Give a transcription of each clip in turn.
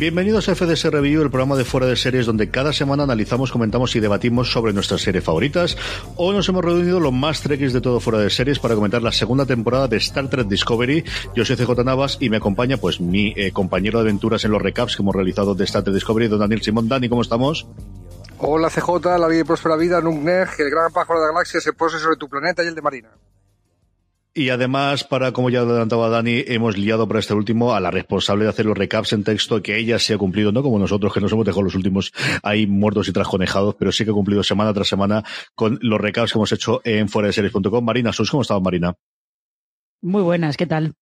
Bienvenidos a FDS Review, el programa de fuera de series donde cada semana analizamos, comentamos y debatimos sobre nuestras series favoritas. Hoy nos hemos reunido los más trekkies de todo fuera de series para comentar la segunda temporada de Star Trek Discovery. Yo soy CJ Navas y me acompaña pues mi eh, compañero de aventuras en los recaps que hemos realizado de Star Trek Discovery, don Daniel Simón. Dani, ¿cómo estamos? Hola CJ, la vida y próspera vida, Nugner, el gran pájaro de la galaxia se pose sobre tu planeta y el de Marina. Y además, para, como ya adelantaba Dani, hemos liado para este último a la responsable de hacer los recaps en texto, que ella se ha cumplido, no como nosotros, que nos hemos dejado los últimos ahí muertos y trasconejados, pero sí que ha cumplido semana tras semana con los recaps que hemos hecho en foradeseries.com. Marina Sus, ¿cómo estaba Marina? Muy buenas, ¿qué tal?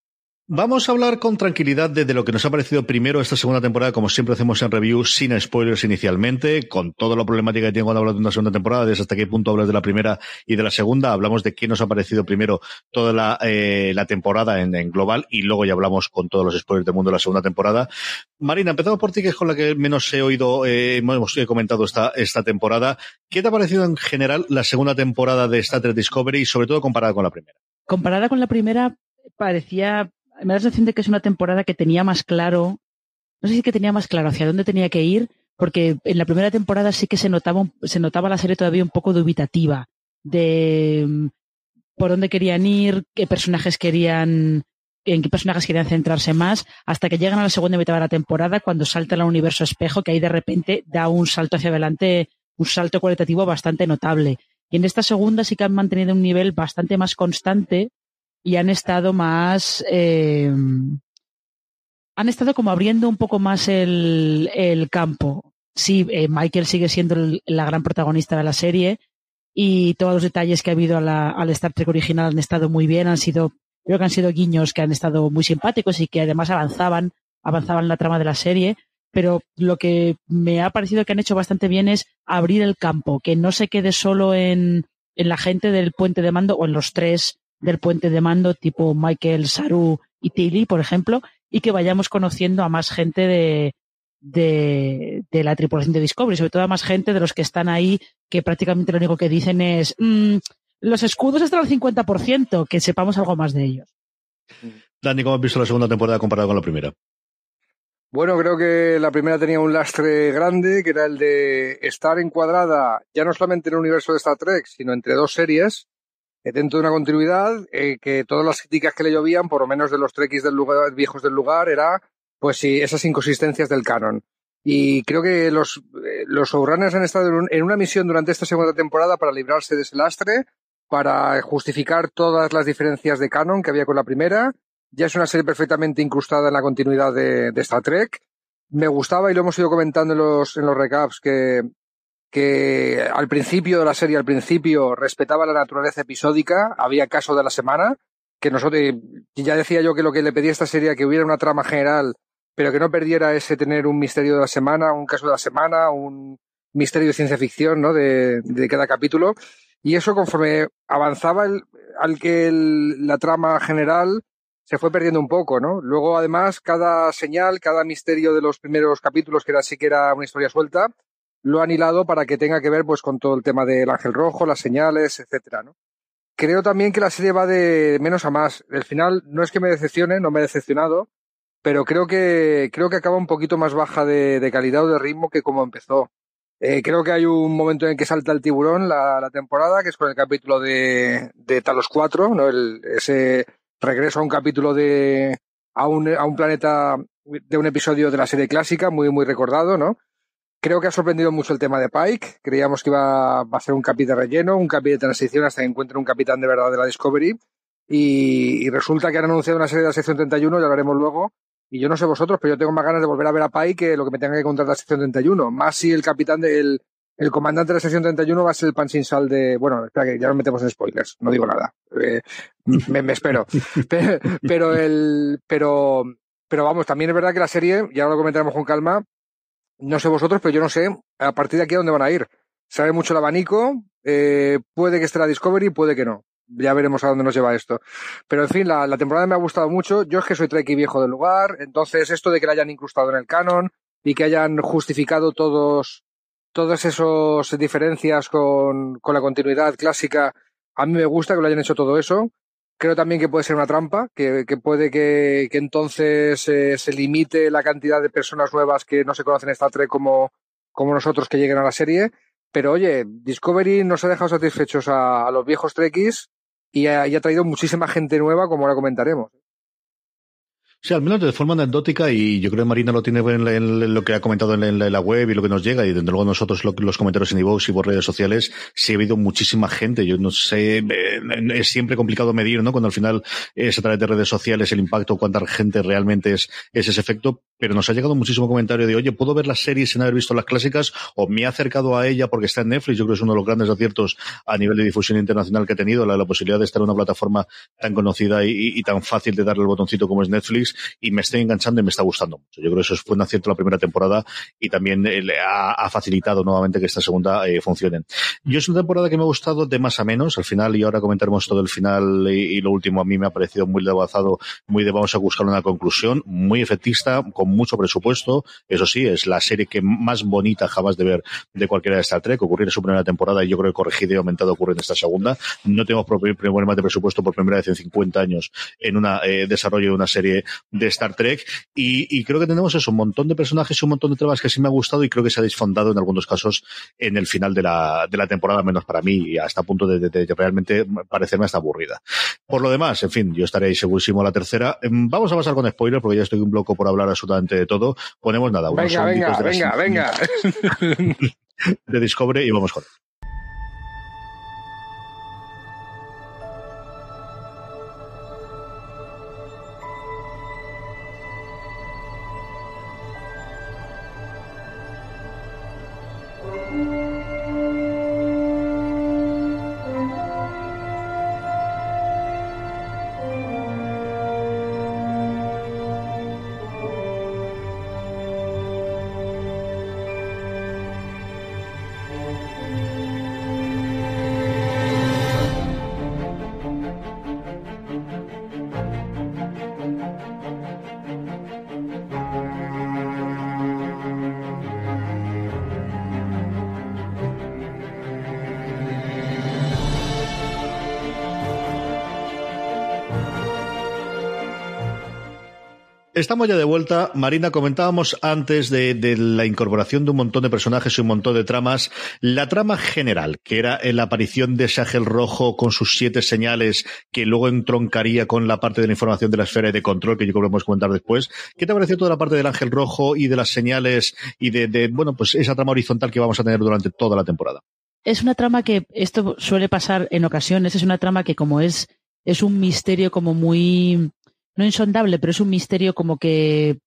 Vamos a hablar con tranquilidad de, lo que nos ha parecido primero esta segunda temporada, como siempre hacemos en review, sin spoilers inicialmente, con toda la problemática que tiene cuando hablamos de una segunda temporada, desde hasta qué punto hablas de la primera y de la segunda, hablamos de qué nos ha parecido primero toda la, eh, la temporada en, global y luego ya hablamos con todos los spoilers del mundo de la segunda temporada. Marina, empezamos por ti, que es con la que menos he oído, eh, hemos comentado esta, esta temporada. ¿Qué te ha parecido en general la segunda temporada de Star Trek Discovery y sobre todo comparada con la primera? Comparada con la primera, parecía me da la sensación de que es una temporada que tenía más claro, no sé si que tenía más claro hacia dónde tenía que ir, porque en la primera temporada sí que se notaba, se notaba la serie todavía un poco dubitativa de mm, por dónde querían ir, qué personajes querían, en qué personajes querían centrarse más, hasta que llegan a la segunda mitad de la temporada, cuando salta al universo espejo, que ahí de repente da un salto hacia adelante, un salto cualitativo bastante notable. Y en esta segunda sí que han mantenido un nivel bastante más constante, y han estado más, eh, han estado como abriendo un poco más el, el campo. Sí, eh, Michael sigue siendo la gran protagonista de la serie y todos los detalles que ha habido a la, al Star Trek original han estado muy bien, han sido, creo que han sido guiños que han estado muy simpáticos y que además avanzaban, avanzaban la trama de la serie pero lo que me ha parecido que han hecho bastante bien es abrir el campo, que no se quede solo en, en la gente del puente de mando o en los tres del puente de mando tipo Michael, Saru y Tilly, por ejemplo, y que vayamos conociendo a más gente de, de, de, la tripulación de Discovery, sobre todo a más gente de los que están ahí, que prácticamente lo único que dicen es mm, los escudos están al 50%, que sepamos algo más de ellos. Dani, ¿cómo has visto la segunda temporada comparada con la primera? Bueno, creo que la primera tenía un lastre grande, que era el de estar encuadrada ya no solamente en el universo de Star Trek, sino entre dos series, dentro de una continuidad, eh, que todas las críticas que le llovían, por lo menos de los trekkies del lugar, viejos del lugar, era, pues sí, esas inconsistencias del canon. Y creo que los, eh, los showrunners han estado en, una misión durante esta segunda temporada para librarse de ese lastre, para justificar todas las diferencias de canon que había con la primera. Ya es una serie perfectamente incrustada en la continuidad de, de Star Trek. Me gustaba, y lo hemos ido comentando en los, en los recaps, que que al principio de la serie, al principio, respetaba la naturaleza episódica, había caso de la semana, que nosotros, ya decía yo que lo que le pedía a esta serie que hubiera una trama general, pero que no perdiera ese tener un misterio de la semana, un caso de la semana, un misterio de ciencia ficción, ¿no? De, cada capítulo. Y eso conforme avanzaba al que la trama general se fue perdiendo un poco, ¿no? Luego, además, cada señal, cada misterio de los primeros capítulos, que era sí que era una historia suelta, lo han hilado para que tenga que ver pues con todo el tema del ángel rojo, las señales, etcétera, ¿no? Creo también que la serie va de menos a más. El final no es que me decepcione, no me he decepcionado, pero creo que creo que acaba un poquito más baja de, calidad o de ritmo que como empezó. Eh, creo que hay un momento en que salta el tiburón la, temporada, que es con el capítulo de, Talos 4, ¿no? El, ese regreso a un capítulo de a un, a un planeta de un episodio de la serie clásica, muy, muy recordado, ¿no? Creo que ha sorprendido mucho el tema de Pike. Creíamos que iba a ser un capitán de relleno, un capitán de transición hasta que encuentre un capitán de verdad de la Discovery. Y, resulta que han anunciado una serie de la sección 31, ya lo haremos luego. Y yo no sé vosotros, pero yo tengo más ganas de volver a ver a Pike que lo que me tenga que contar de la sección 31. Más si el capitán del el comandante de la sección 31 va a ser el pan sin sal de. Bueno, espera que ya nos metemos en spoilers, no digo nada. Eh, me, me, espero. pero, pero el. Pero. Pero vamos, también es verdad que la serie, ya lo comentaremos con calma, no sé vosotros, pero yo no sé a partir de aquí a dónde van a ir. Sabe mucho el abanico, eh, puede que esté la Discovery, puede que no. Ya veremos a dónde nos lleva esto. Pero en fin, la, temporada me ha gustado mucho. Yo es que soy Trekkie viejo del lugar, entonces esto de que la hayan incrustado en el canon, y que hayan justificado todos todas esas diferencias con, con la continuidad clásica. A mí me gusta que lo hayan hecho todo eso. Creo también que puede ser una trampa, que, que puede que, que entonces eh, se limite la cantidad de personas nuevas que no se conocen Star Trek como, como nosotros que lleguen a la serie. Pero oye, Discovery nos ha dejado satisfechos a, los viejos Trekkies y ha traído muchísima gente nueva, como ahora comentaremos. Sí, al menos de forma anecdótica y yo creo que Marina lo tiene en, en lo que ha comentado en, la web y lo que nos llega y desde luego nosotros lo, los comentarios en iVoox y por redes sociales sí ha habido muchísima gente. Yo no sé, eh, es siempre complicado medir, ¿no? Cuando al final es a través de redes sociales el impacto, cuánta gente realmente es ese efecto, pero nos ha llegado muchísimo comentario de, oye, ¿puedo ver la serie sin haber visto las clásicas? O me he acercado a ella porque está en Netflix. Yo creo que es uno de los grandes aciertos a nivel de difusión internacional que ha tenido, la, posibilidad de estar en una plataforma tan conocida y, tan fácil de darle el botoncito como es Netflix y me estoy enganchando y me está gustando mucho. Yo creo que eso fue un acierto la primera temporada y también eh, ha, ha, facilitado nuevamente que esta segunda eh, funcione. Yo es una temporada que me ha gustado de más a menos. Al final, y ahora comentaremos todo el final y, lo último, a mí me ha parecido muy avanzado, muy de vamos a buscar una conclusión, muy efectista, mucho presupuesto. Eso sí, es la serie que más bonita jamás de ver de cualquiera de Star Trek. Ocurrió en su primera temporada y yo creo que corregido y aumentado ocurre en esta segunda. No tenemos problemas de presupuesto por primera vez en 50 años en un eh, desarrollo de una serie de Star Trek y, creo que tenemos eso, un montón de personajes y un montón de tramas que sí me ha gustado y creo que se ha desfondado en algunos casos en el final de la, de la temporada, menos para mí, y hasta punto de, realmente parecerme hasta aburrida. Por lo demás, en fin, yo estaré segurísimo a la tercera. Em, vamos a pasar con spoiler porque ya estoy un bloco por hablar absolutamente de todo. Ponemos nada, unos venga, venga, de venga, venga. de Discovery y vamos con él. Estamos ya de vuelta. Marina, comentábamos antes de, la incorporación de un montón de personajes y un montón de tramas. La trama general, que era la aparición de ese ángel rojo con sus siete señales, que luego entroncaría con la parte de la información de la esfera de control, que yo creo que podemos comentar después. ¿Qué te pareció toda la parte del ángel rojo y de las señales y de bueno, pues esa trama horizontal que vamos a tener durante toda la temporada? Es una trama que, esto suele pasar en ocasiones, es una trama que como es, es un misterio como muy, no insondable, pero es un misterio como que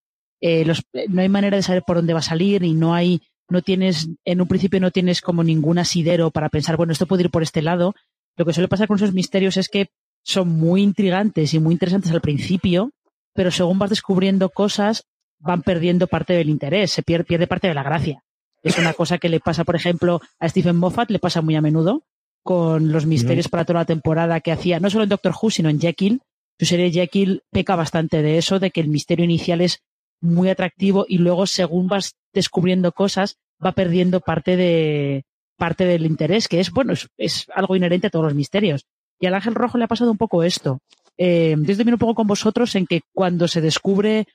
eh, los, no hay manera de saber por dónde va a salir y no hay, no tienes, en un principio no tienes como ningún asidero para pensar, bueno, esto puede ir por este lado. Lo que suele pasar con esos misterios es que son muy intrigantes y muy interesantes al principio, pero según vas descubriendo cosas, van perdiendo parte del interés, se pierde, pierde parte de la gracia. Es una cosa que le pasa, por ejemplo, a Stephen Moffat, le pasa muy a menudo con los misterios para toda la temporada que hacía, no solo en Doctor Who, sino en Jekyll, su serie Jekyll peca bastante de eso, de que el misterio inicial es muy atractivo y luego según vas descubriendo cosas va perdiendo parte de parte del interés, que es bueno, es, algo inherente a todos los misterios. Y al Ángel Rojo le ha pasado un poco esto. Eh, yo un poco con vosotros en que cuando se descubre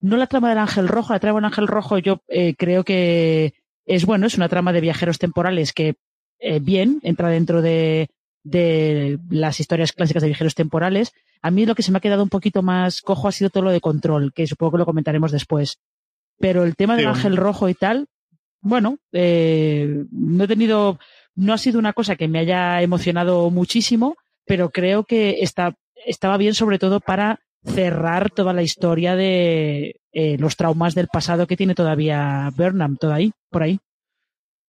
no la trama del Ángel Rojo, la trama del Ángel Rojo yo eh, creo que es bueno, es una trama de viajeros temporales que eh, bien entra dentro de, de las historias clásicas de viajeros temporales. A mí lo que se me ha quedado un poquito más cojo ha sido todo lo de control, que supongo que lo comentaremos después. Pero el tema del ángel rojo y tal, bueno, eh, no he tenido, no ha sido una cosa que me haya emocionado muchísimo, pero creo que está, estaba bien sobre todo para cerrar toda la historia de eh, los traumas del pasado que tiene todavía Burnham, todo ahí, por ahí.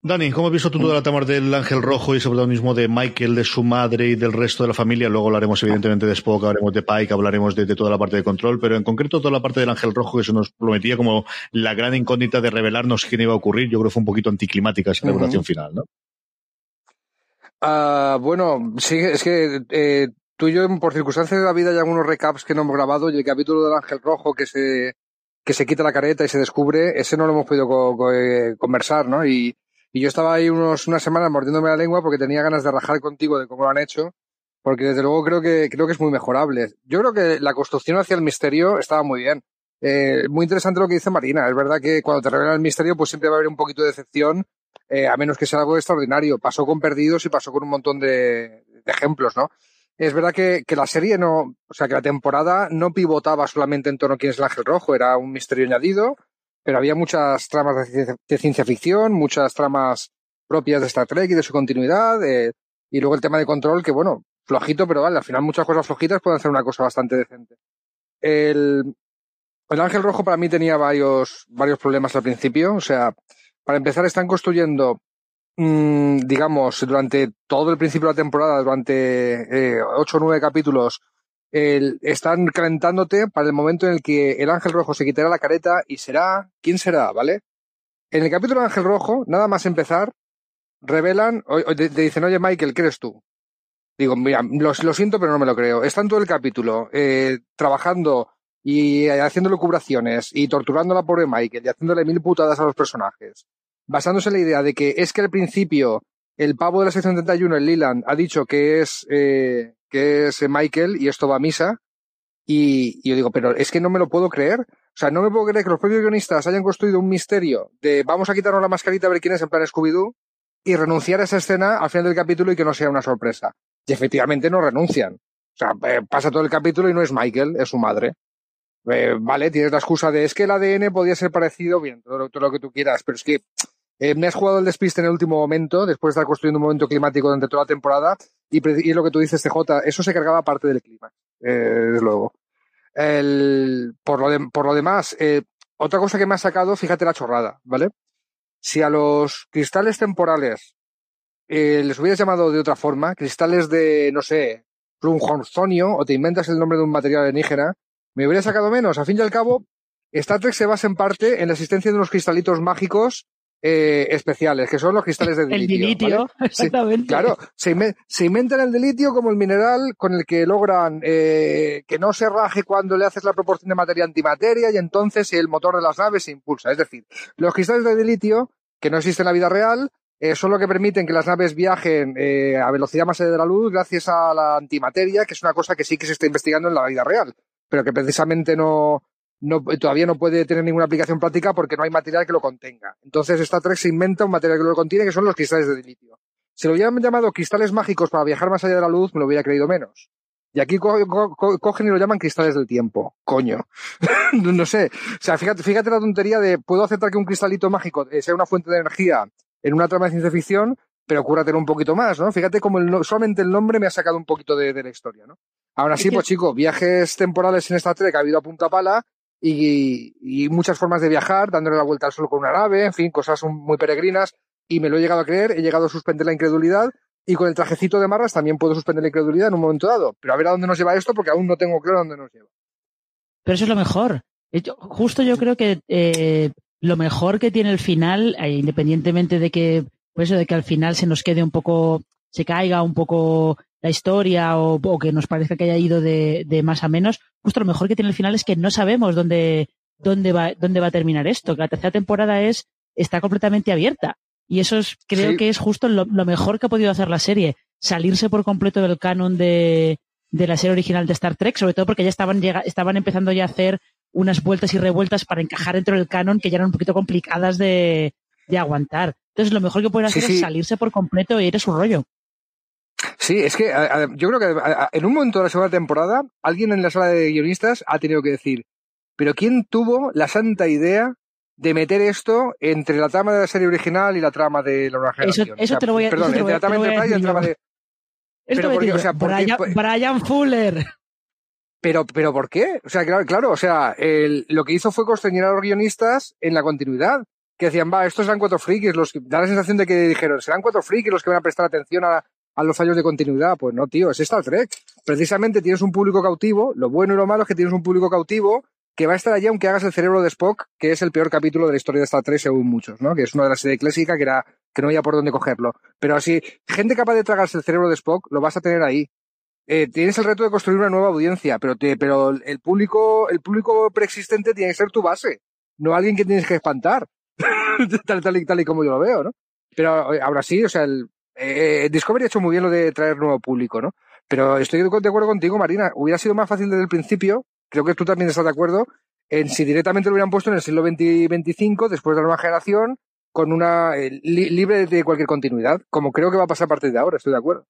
Dani, ¿cómo has visto tú toda la trama del Ángel Rojo y ese protagonismo de Michael, de su madre y del resto de la familia? Luego hablaremos evidentemente de Spock, hablaremos de Pike, hablaremos de, de, toda la parte de control, pero en concreto toda la parte del Ángel Rojo que se nos prometía como la gran incógnita de revelarnos quién iba a ocurrir, yo creo que fue un poquito anticlimática esa revelación uh -huh. final, ¿no? Uh, bueno, sí, es que eh, tú y yo, por circunstancias de la vida, hay algunos recaps que no hemos grabado y el capítulo del Ángel Rojo que se que se quita la careta y se descubre, ese no lo hemos podido eh, conversar, ¿no? Y, y yo estaba ahí unos, unas semanas mordiéndome la lengua porque tenía ganas de rajar contigo de cómo lo han hecho, porque desde luego creo que, creo que es muy mejorable. Yo creo que la construcción hacia el misterio estaba muy bien. Eh, muy interesante lo que dice Marina. Es verdad que cuando te revelan el misterio, pues siempre va a haber un poquito de decepción, eh, a menos que sea algo extraordinario. Pasó con Perdidos y pasó con un montón de, de ejemplos, ¿no? Es verdad que, que, la serie no, o sea, que la temporada no pivotaba solamente en torno a quién es el ángel rojo, era un misterio añadido, pero había muchas tramas de ciencia, ficción, muchas tramas propias de Star Trek y de su continuidad, eh, y luego el tema de control, que bueno, flojito, pero vale, al final muchas cosas flojitas pueden hacer una cosa bastante decente. El, el Ángel Rojo para mí tenía varios, varios problemas al principio, o sea, para empezar están construyendo, mmm, digamos, durante todo el principio de la temporada, durante eh, ocho o nueve capítulos, están calentándote para el momento en el que el ángel rojo se quitará la careta y será, ¿quién será? ¿Vale? En el capítulo Ángel Rojo, nada más empezar, revelan, te, dicen, oye Michael, ¿qué eres tú? Digo, mira, lo, lo, siento, pero no me lo creo. Están todo el capítulo eh, trabajando y haciendo lucubraciones y torturando a la pobre Michael y haciéndole mil putadas a los personajes, basándose en la idea de que es que al principio el pavo de la sección 31, el Leland, ha dicho que es eh, que es Michael, y esto va a misa. Y, yo digo, pero es que no me lo puedo creer. O sea, no me puedo creer que los propios guionistas hayan construido un misterio de vamos a quitarnos la mascarita a ver quién es en plan Scooby-Doo y renunciar a esa escena al final del capítulo y que no sea una sorpresa. Y efectivamente no renuncian. O sea, eh, pasa todo el capítulo y no es Michael, es su madre. Eh, vale, tienes la excusa de es que el ADN podía ser parecido, bien, todo lo que tú quieras, pero es que eh, me has jugado el despiste en el último momento, después de estar construyendo un momento climático durante toda la temporada, y, y lo que tú dices, CJ, eso se cargaba parte del clima, eh, desde luego. El, por, lo por lo demás, eh, otra cosa que me ha sacado, fíjate la chorrada, ¿vale? Si a los cristales temporales les hubieras llamado de otra forma, cristales de, no sé, Runhornzonio, o te inventas el nombre de un material alienígena, me hubiera sacado menos. A fin y al cabo, Star Trek se basa en parte en la existencia de unos cristalitos mágicos eh, especiales, que son los cristales de dilitio. El dilitio, ¿vale? exactamente. Sí, claro, se, inven se, inventan el dilitio como el mineral con el que logran eh, que no se raje cuando le haces la proporción de materia antimateria y entonces el motor de las naves se impulsa. Es decir, los cristales de dilitio, que no existen en la vida real, eh, son lo que permiten que las naves viajen eh, a velocidad más allá de la luz gracias a la antimateria, que es una cosa que sí que se está investigando en la vida real, pero que precisamente no, no, todavía no puede tener ninguna aplicación práctica porque no hay material que lo contenga. Entonces Star Trek se inventa un material que lo contiene, que son los cristales de dilitio. Si lo hubieran llamado cristales mágicos para viajar más allá de la luz, me lo hubiera creído menos. Y aquí co co cogen y lo llaman cristales del tiempo. Coño. no sé. O sea, fíjate, fíjate la tontería de puedo aceptar que un cristalito mágico sea una fuente de energía en una trama de ciencia ficción, pero cúratelo un poquito más, ¿no? Fíjate como el, solamente el nombre me ha sacado un poquito de, de la historia, ¿no? Ahora sí, pues chico, viajes temporales en Star Trek ha habido a punta pala y, y, muchas formas de viajar, dándole la vuelta al sol con una nave, en fin, cosas muy peregrinas, y me lo he llegado a creer, he llegado a suspender la incredulidad, y con el trajecito de marras también puedo suspender la incredulidad en un momento dado, pero a ver a dónde nos lleva esto, porque aún no tengo claro a dónde nos lleva. Pero eso es lo mejor. Justo yo creo que eh, lo mejor que tiene el final, eh, independientemente de que, pues eso, de que al final se nos quede un poco, se caiga un poco la historia o, o que nos parezca que haya ido de, de, más a menos, justo lo mejor que tiene el final es que no sabemos dónde, dónde, va, dónde va a terminar esto. Que la tercera temporada es, está completamente abierta. Y eso es, creo sí. que es justo lo, lo, mejor que ha podido hacer la serie. Salirse por completo del canon de, de la serie original de Star Trek, sobre todo porque ya estaban, llega, estaban empezando ya a hacer unas vueltas y revueltas para encajar dentro del canon que ya eran un poquito complicadas de, de aguantar. Entonces, lo mejor que pueden hacer sí, sí. es salirse por completo e ir a su rollo. Sí, es que a, a, yo creo que a, en un momento de la segunda temporada, alguien en la sala de guionistas ha tenido que decir, pero ¿quién tuvo la santa idea de meter esto entre la trama de la serie original y la trama de la nueva generación? Eso, eso o sea, te lo voy a Perdón, entre la trama de Enterprise y la trama de... Pero porque, o sea? Brian Fuller. Pero, pero ¿por qué? O sea, claro, claro o sea, el, lo que hizo fue constreñir a los guionistas en la continuidad. Que decían, va, estos serán cuatro frikis, los que, da la sensación de que dijeron, serán cuatro frikis los que van a prestar atención a, a los fallos de continuidad. Pues no, tío, es Star Trek. Precisamente tienes un público cautivo, lo bueno y lo malo es que tienes un público cautivo que va a estar allí aunque hagas el cerebro de Spock, que es el peor capítulo de la historia de Star Trek según muchos, ¿no? Que es una de las series clásicas que era que no había por dónde cogerlo. Pero así, gente capaz de tragarse el cerebro de Spock, lo vas a tener ahí. eh, tienes el reto de construir una nueva audiencia, pero, te, pero el público, el público preexistente tiene que ser tu base, no alguien que tienes que espantar, tal, tal, y, tal y como yo lo veo, ¿no? Pero eh, ahora sí, o sea, el, eh, Discovery ha hecho muy bien lo de traer nuevo público, ¿no? Pero estoy de acuerdo contigo, Marina. Hubiera sido más fácil desde el principio, creo que tú también estás de acuerdo, en si directamente lo hubieran puesto en el siglo XX después de la nueva generación, con una eh, libre de cualquier continuidad, como creo que va a pasar a partir de ahora, estoy de acuerdo.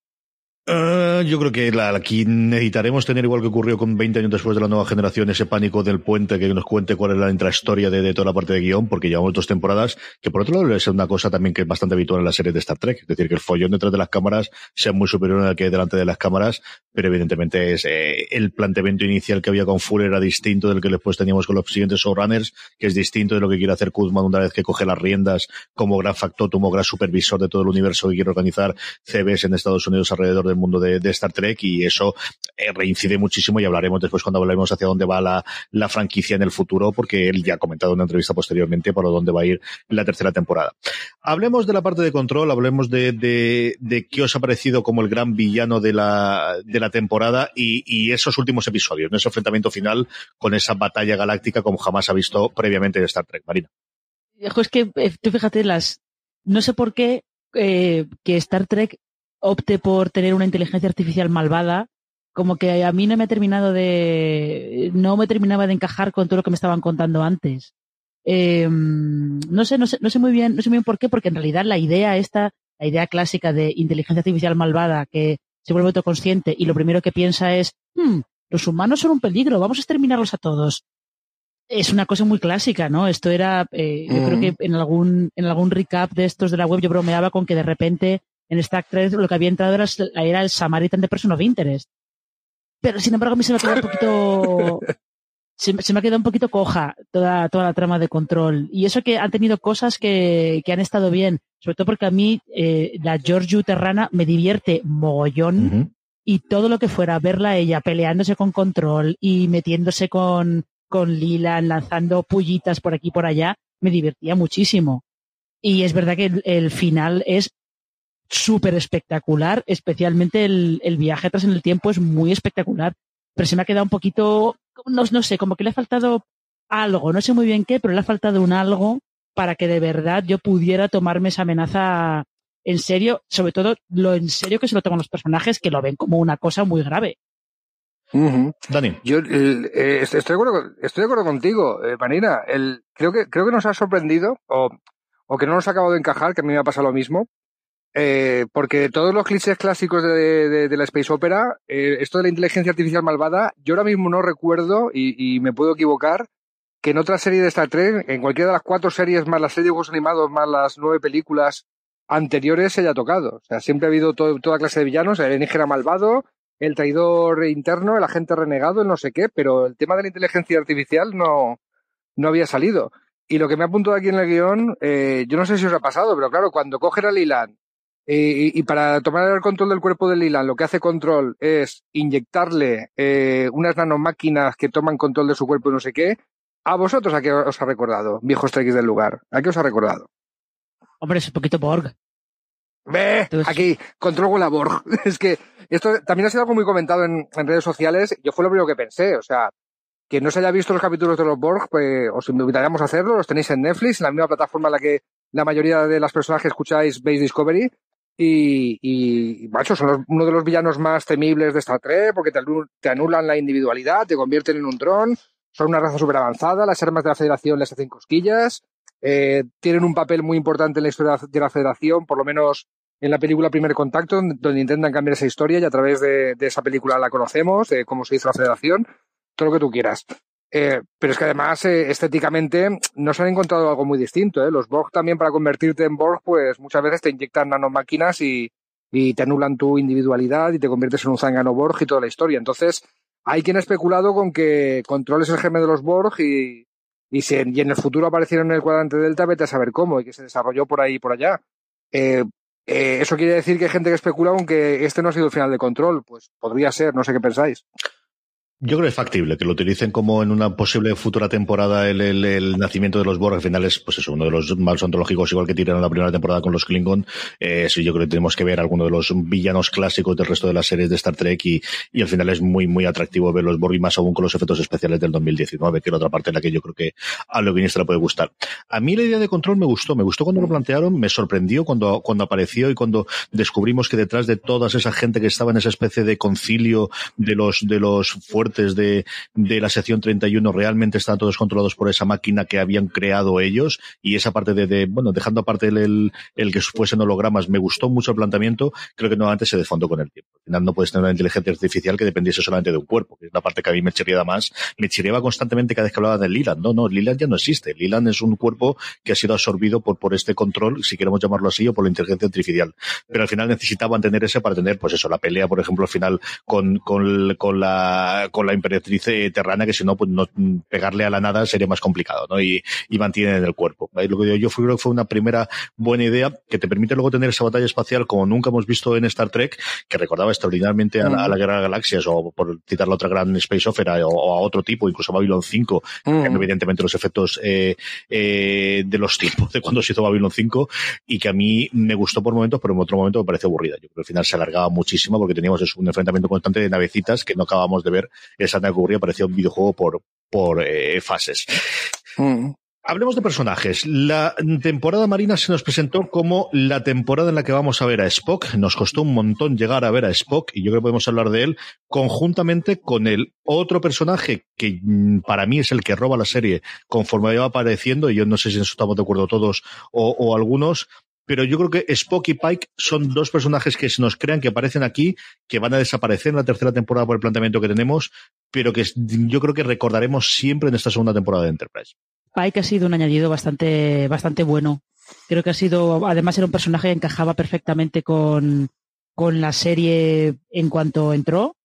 Uh, yo creo que la, aquí necesitaremos tener, igual que ocurrió con 20 años después de la nueva generación, ese pánico del puente que nos cuente cuál es la intrahistoria de, de toda la parte de guion, porque llevamos dos temporadas, que por otro lado es una cosa también que es bastante habitual en la serie de Star Trek, es decir, que el follón detrás de las cámaras sea muy superior al que hay delante de las cámaras, pero evidentemente es eh, el planteamiento inicial que había con Fuller era distinto del que después teníamos con los siguientes showrunners, que es distinto de lo que quiere hacer Kuzman una vez que coge las riendas como gran factotum como gran supervisor de todo el universo que quiere organizar CBS en Estados Unidos alrededor mundo de, de Star Trek y eso eh, reincide muchísimo y hablaremos después cuando hablemos hacia dónde va la, la, franquicia en el futuro, porque él ya ha comentado en una entrevista posteriormente por dónde va a ir la tercera temporada. Hablemos de la parte de control, hablemos de, de, de qué os ha parecido como el gran villano de la, de la temporada y, esos últimos episodios, ese enfrentamiento final con esa batalla galáctica como jamás ha visto previamente en Star Trek. Marina. Es que eh, tú fíjate, las, no sé por qué eh, que Star Trek opte por tener una inteligencia artificial malvada, como que a mí no me ha terminado de, no me terminaba de encajar con todo lo que me estaban contando antes. Eh, no sé, no sé, no sé muy bien, no sé muy bien por qué, porque en realidad la idea esta, la idea clásica de inteligencia artificial malvada que se vuelve autoconsciente y lo primero que piensa es, hmm, los humanos son un peligro, vamos a exterminarlos a todos. Es una cosa muy clásica, ¿no? Esto era, eh, yo creo que en algún, en algún recap de estos de la web yo bromeaba con que de repente en Star Trek lo que había entrado era, era el Samaritan de Person of Interest. Pero sin embargo a mí se me ha quedado un poquito, se, me ha quedado un poquito coja toda, toda la trama de control. Y eso que han tenido cosas que, que han estado bien, sobre todo porque a mí eh, la Giorgio Terrana me divierte mogollón. Y todo lo que fuera verla ella peleándose con control y metiéndose con, con Lila, lanzando pullitas por aquí y por allá, me divertía muchísimo. Y es verdad que el final es súper espectacular, especialmente el, el, viaje atrás en el tiempo es muy espectacular, pero se me ha quedado un poquito, no, no sé, como que le ha faltado algo, no sé muy bien qué, pero le ha faltado un algo para que de verdad yo pudiera tomarme esa amenaza en serio, sobre todo lo en serio que se lo toman los personajes que lo ven como una cosa muy grave. Dani. Yo eh, estoy, de acuerdo, estoy de acuerdo contigo, eh, Marina. El, creo, que, creo que nos ha sorprendido, o, o que no nos ha acabado de encajar, que a mí me ha pasado lo mismo, eh, porque todos los clichés clásicos de, de, de la Space Opera, eh, esto de la inteligencia artificial malvada, yo ahora mismo no recuerdo, y, y, me puedo equivocar, que en otra serie de Star Trek, en cualquiera de las cuatro series, más las series de juegos animados, más las nueve películas anteriores, se haya tocado. O sea, siempre ha habido todo, toda clase de villanos, el alienígena malvado, el traidor interno, el agente renegado, el no sé qué, pero el tema de la inteligencia artificial no, no había salido. Y lo que me ha apuntado aquí en el guion, eh, yo no sé si os ha pasado, pero claro, cuando cogen a Lilan eh, y, para tomar el control del cuerpo de Lila, lo que hace control es inyectarle eh, unas nanomáquinas que toman control de su cuerpo y no sé qué. ¿A vosotros a qué os ha recordado, viejos trekkies del lugar? ¿A qué os ha recordado? Hombre, es un poquito Borg. Ve, Entonces... aquí, control con la Borg. es que esto también ha sido algo muy comentado en, en, redes sociales. Yo fue lo primero que pensé. O sea, que no se haya visto los capítulos de los Borg, pues os invitaríamos a hacerlo. Los tenéis en Netflix, en la misma plataforma en la que la mayoría de las personas que escucháis veis Discovery. Y, y macho, son uno de los villanos más temibles de Star Trek porque te, te, anulan la individualidad, te convierten en un dron, son una raza súper avanzada, las armas de la Federación les hacen cosquillas, eh, tienen un papel muy importante en la historia de la Federación, por lo menos en la película Primer Contacto, donde intentan cambiar esa historia y a través de, de esa película la conocemos, de cómo se hizo la Federación, todo lo que tú quieras. Eh, pero es que además, eh, estéticamente, no se han encontrado algo muy distinto. ¿eh? Los Borg también, para convertirte en Borg, pues muchas veces te inyectan nanomáquinas y, te anulan tu individualidad y te conviertes en un zángano Borg y toda la historia. Entonces, hay quien ha especulado con que controles el germen de los Borg y, y, se, y en el futuro aparecieron en el cuadrante Delta, vete a saber cómo, y que se desarrolló por ahí y por allá. Eh, eh, eso quiere decir que hay gente que especula con que este no ha sido el final de control. Pues podría ser, no sé qué pensáis. Yo creo que es factible que lo utilicen como en una posible futura temporada el, el, nacimiento de los Borg. Al final es, pues eso, uno de los más ontológicos, igual que tiraron la primera temporada con los Klingon. Eh, sí, yo creo que tenemos que ver alguno de los villanos clásicos del resto de las series de Star Trek y, y al final es muy, muy atractivo ver los Borg y más aún con los efectos especiales del 2019, que era otra parte en la que yo creo que a lo guionista le puede gustar. A mí la idea de control me gustó, me gustó cuando lo plantearon, me sorprendió cuando, cuando apareció y cuando descubrimos que detrás de toda esa gente que estaba en esa especie de concilio de los, de los fuertes de, de la sección 31 realmente están todos controlados por esa máquina que habían creado ellos y esa parte de, de bueno, dejando aparte el, el, el, que fuesen hologramas, me gustó mucho el planteamiento, creo que nuevamente se desfondó con el tiempo. Al final no puedes tener una inteligencia artificial que dependiese solamente de un cuerpo, que es la parte que a mí me chirriaba más. Me chirriaba constantemente cada vez que hablaba de Liland. No, no, Liland ya no existe. Liland es un cuerpo que ha sido absorbido por, por este control, si queremos llamarlo así, o por la inteligencia artificial. Pero al final necesitaban tener ese para tener, pues eso, la pelea, por ejemplo, al final con, con, con la, con la emperatriz terrana, que si no, pues no, pegarle a la nada sería más complicado, ¿no? Y, y mantienen en el cuerpo. Lo que yo creo que fue una primera buena idea que te permite luego tener esa batalla espacial como nunca hemos visto en Star Trek, que recordaba extraordinariamente a la, a la Guerra de Galaxias, o por citar la otra gran Space Opera, o, o a otro tipo, incluso a Babylon 5, mm. evidentemente los efectos eh, eh, de los tiempos de cuando se hizo Babylon 5, y que a mí me gustó por momentos, pero en otro momento me pareció aburrida. Yo creo que al final se alargaba muchísimo porque teníamos eso, un enfrentamiento constante de navecitas que no acabamos de ver. Esa que ocurría parecía un videojuego por, por eh, fases. Mm. Hablemos de personajes. La temporada marina se nos presentó como la temporada en la que vamos a ver a Spock. Nos costó un montón llegar a ver a Spock y yo creo que podemos hablar de él conjuntamente con el otro personaje que mm, para mí es el que roba la serie conforme va apareciendo y yo no sé si en eso estamos de acuerdo todos o, o algunos, pero yo creo que Spock y Pike son dos personajes que se nos crean que aparecen aquí, que van a desaparecer en la tercera temporada por el planteamiento que tenemos, pero que yo creo que recordaremos siempre en esta segunda temporada de Enterprise. Pike ha sido un añadido bastante, bastante bueno. Creo que ha sido, además era un personaje que encajaba perfectamente con, con la serie en cuanto entró.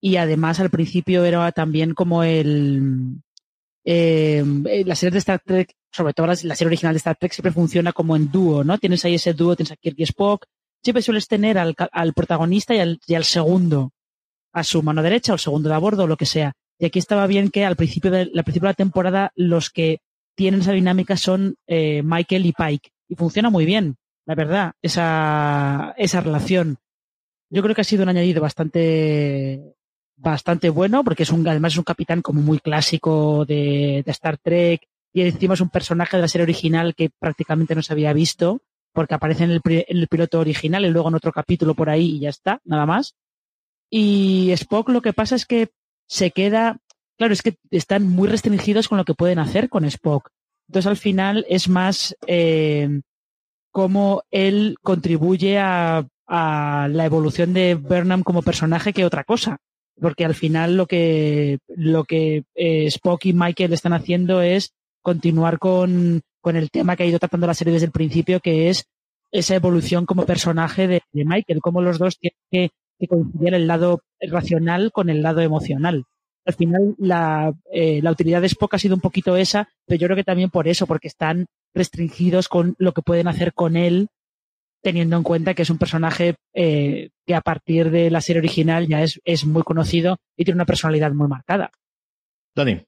Y además al principio era también como el, eh, la serie de Star Trek sobre todo la, serie original de Star Trek siempre funciona como en dúo, ¿no? Tienes ahí ese dúo, tienes a Kirk y Spock, siempre sueles tener al, al protagonista y al, y al, segundo a su mano derecha o el segundo de a bordo o lo que sea. Y aquí estaba bien que al principio de, la, principio de la temporada los que tienen esa dinámica son eh, Michael y Pike. Y funciona muy bien, la verdad, esa, esa relación. Yo creo que ha sido un añadido bastante, bastante bueno, porque es un, además es un capitán como muy clásico de Star Trek, y encima es un personaje de la serie original que prácticamente no se había visto, porque aparece en el, piloto original y luego en otro capítulo por ahí y ya está, nada más. Y Spock lo que pasa es que se queda, claro, es que están muy restringidos con lo que pueden hacer con Spock. Entonces al final es más eh, cómo él contribuye a, a la evolución de Burnham como personaje que otra cosa porque al final lo que lo que eh, Spock y Michael están haciendo es continuar con, con el tema que ha ido tratando la serie desde el principio, que es esa evolución como personaje de, de Michael, cómo los dos tienen que, que, coincidir el lado racional con el lado emocional. Al final, la, eh, la utilidad de Spock ha sido un poquito esa, pero yo creo que también por eso, porque están restringidos con lo que pueden hacer con él, teniendo en cuenta que es un personaje eh, que a partir de la serie original ya es, es muy conocido y tiene una personalidad muy marcada. Dani.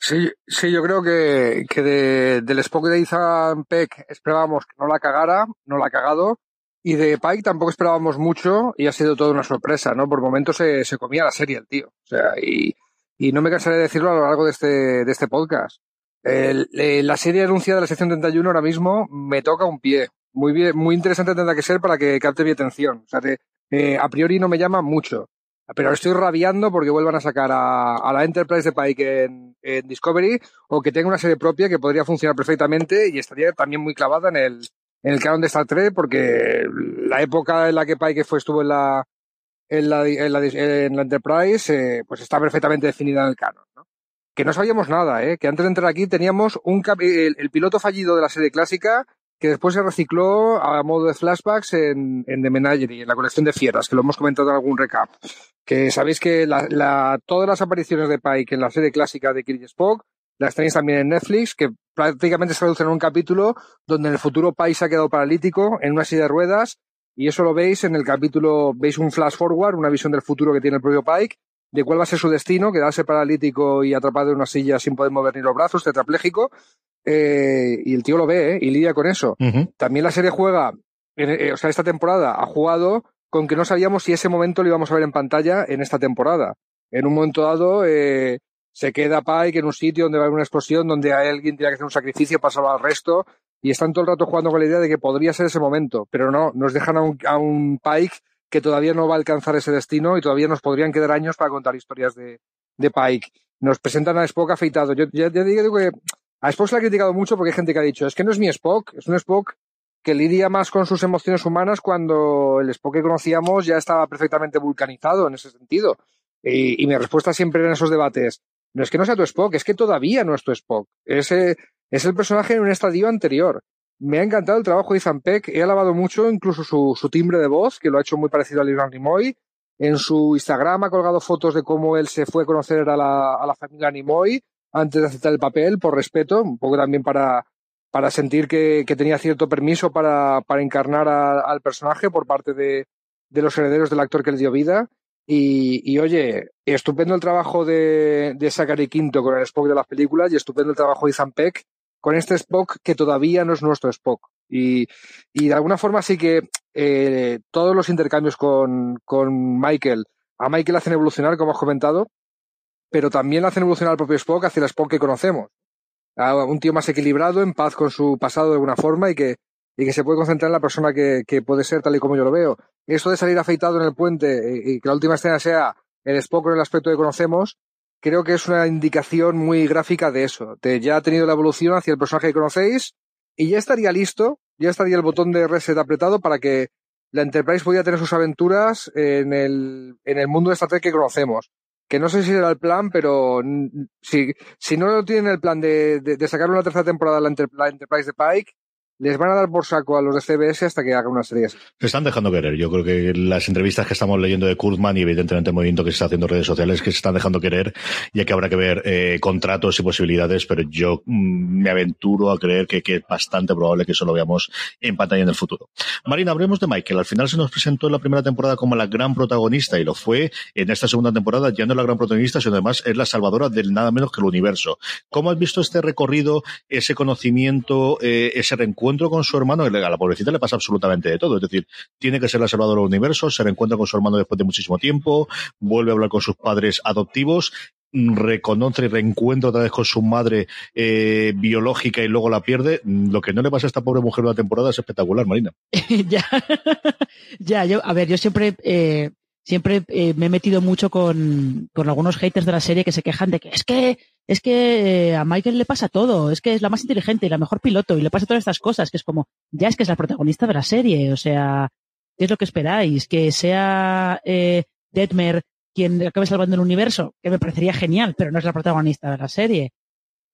Sí, sí, yo creo que, que de, del Spock de Ethan Peck esperábamos que no la cagara, no la ha cagado. Y de Pike tampoco esperábamos mucho y ha sido toda una sorpresa, ¿no? Por momentos se, se comía la serie el tío. O sea, y, y no me cansaré de decirlo a lo largo de este, de este podcast. El, la serie anunciada de la sección 31 ahora mismo me toca un pie. Muy bien, muy interesante tendrá que ser para que capte mi atención. O sea, te, eh, a priori no me llama mucho. Pero estoy rabiando porque vuelvan a sacar a, la Enterprise de Pike en, Discovery o que tenga una serie propia que podría funcionar perfectamente y estaría también muy clavada en el, en el canon de Star Trek porque la época en la que Pike fue estuvo en la, en la, en la, en la Enterprise eh, pues está perfectamente definida en el canon. ¿no? Que no sabíamos nada, ¿eh? que antes de entrar aquí teníamos un el, el piloto fallido de la serie clásica que después se recicló a modo de flashbacks en, The Menagerie, en la colección de fieras, que lo hemos comentado en algún recap. Que sabéis que todas las apariciones de Pike en la serie clásica de Kirk Spock las tenéis también en Netflix, que prácticamente se traducen en un capítulo donde en el futuro Pike se ha quedado paralítico en una silla de ruedas y eso lo veis en el capítulo, veis un flash forward, una visión del futuro que tiene el propio Pike de cuál va a ser su destino, quedarse paralítico y atrapado en una silla sin poder mover ni los brazos, tetrapléjico, eh, y el tío lo ve, ¿eh? y lidia con eso. También la serie juega, o sea, esta temporada ha jugado con que no sabíamos si ese momento lo íbamos a ver en pantalla en esta temporada. En un momento dado, eh, se queda Pike en un sitio donde va a haber una explosión, donde alguien tiene que hacer un sacrificio para salvar al resto, y están todo el rato jugando con la idea de que podría ser ese momento, pero no, nos dejan a un, a un Pike que todavía no va a alcanzar ese destino y todavía nos podrían quedar años para contar historias de, de Pike. Nos presentan a Spock afeitado. Yo ya, digo que a Spock se le ha criticado mucho porque hay gente que ha dicho, es que no es mi Spock, es un Spock que lidia más con sus emociones humanas cuando el Spock que conocíamos ya estaba perfectamente vulcanizado en ese sentido. Y, mi respuesta siempre en esos debates, no es que no sea tu Spock, es que todavía no es tu Spock. Ese es el personaje en un estadio anterior. Me ha encantado el trabajo de Ethan Peck. He alabado mucho incluso su, timbre de voz, que lo ha hecho muy parecido a Leonard Nimoy. En su Instagram ha colgado fotos de cómo él se fue a conocer a la, familia Nimoy antes de aceptar el papel, por respeto, un poco también para, para sentir que, tenía cierto permiso para, para encarnar a, al personaje por parte de, de los herederos del actor que le dio vida. Y, y, oye, estupendo el trabajo de, de Zachary Quinto con el Spock de las películas y estupendo el trabajo de Ethan Peck con este Spock que todavía no es nuestro Spock. Y, y de alguna forma sí que eh, todos los intercambios con, con Michael, a Michael hacen evolucionar, como has comentado, pero también hacen evolucionar al propio Spock hacia el Spock que conocemos. A un tío más equilibrado, en paz con su pasado de alguna forma y que, y que se puede concentrar en la persona que, que puede ser tal y como yo lo veo. Esto de salir afeitado en el puente y, y que la última escena sea el Spock en el aspecto que conocemos, creo que es una indicación muy gráfica de eso, de ya ha tenido la evolución hacia el personaje que conocéis y ya estaría listo, ya estaría el botón de reset apretado para que la Enterprise pudiera tener sus aventuras en el, en el mundo de Star Trek que conocemos. Que no sé si era el plan, pero si, si no tienen el plan de, de, sacar una tercera temporada la, la Enterprise de Pike, les van a dar por saco a los de CBS hasta que hagan una serie. Se están dejando querer. Yo creo que las entrevistas que estamos leyendo de Kurtman y evidentemente el movimiento que se está haciendo en redes sociales que se están dejando querer, ya que habrá que ver eh, contratos y posibilidades, pero yo mmm, me aventuro a creer que, que, es bastante probable que eso lo veamos en pantalla en el futuro. Marina, hablemos de Michael. Al final se nos presentó en la primera temporada como la gran protagonista y lo fue en esta segunda temporada, ya no la gran protagonista, sino además es la salvadora del nada menos que el universo. ¿Cómo has visto este recorrido, ese conocimiento, eh, ese reencuentro? Con su hermano, a la pobrecita le pasa absolutamente de todo. Es decir, tiene que ser la salvadora del universo, se reencuentra con su hermano después de muchísimo tiempo, vuelve a hablar con sus padres adoptivos, reconoce y reencuentra otra vez con su madre eh, biológica y luego la pierde. Lo que no le pasa a esta pobre mujer una temporada es espectacular, Marina. ya, ya, yo, a ver, yo siempre, eh, siempre eh, me he metido mucho con, con algunos haters de la serie que se quejan de que es que es que a Michael le pasa todo, es que es la más inteligente y la mejor piloto y le pasa todas estas cosas, que es como, ya es que es la protagonista de la serie, o sea, ¿qué es lo que esperáis? Que sea eh, Detmer quien acabe salvando el universo, que me parecería genial, pero no es la protagonista de la serie.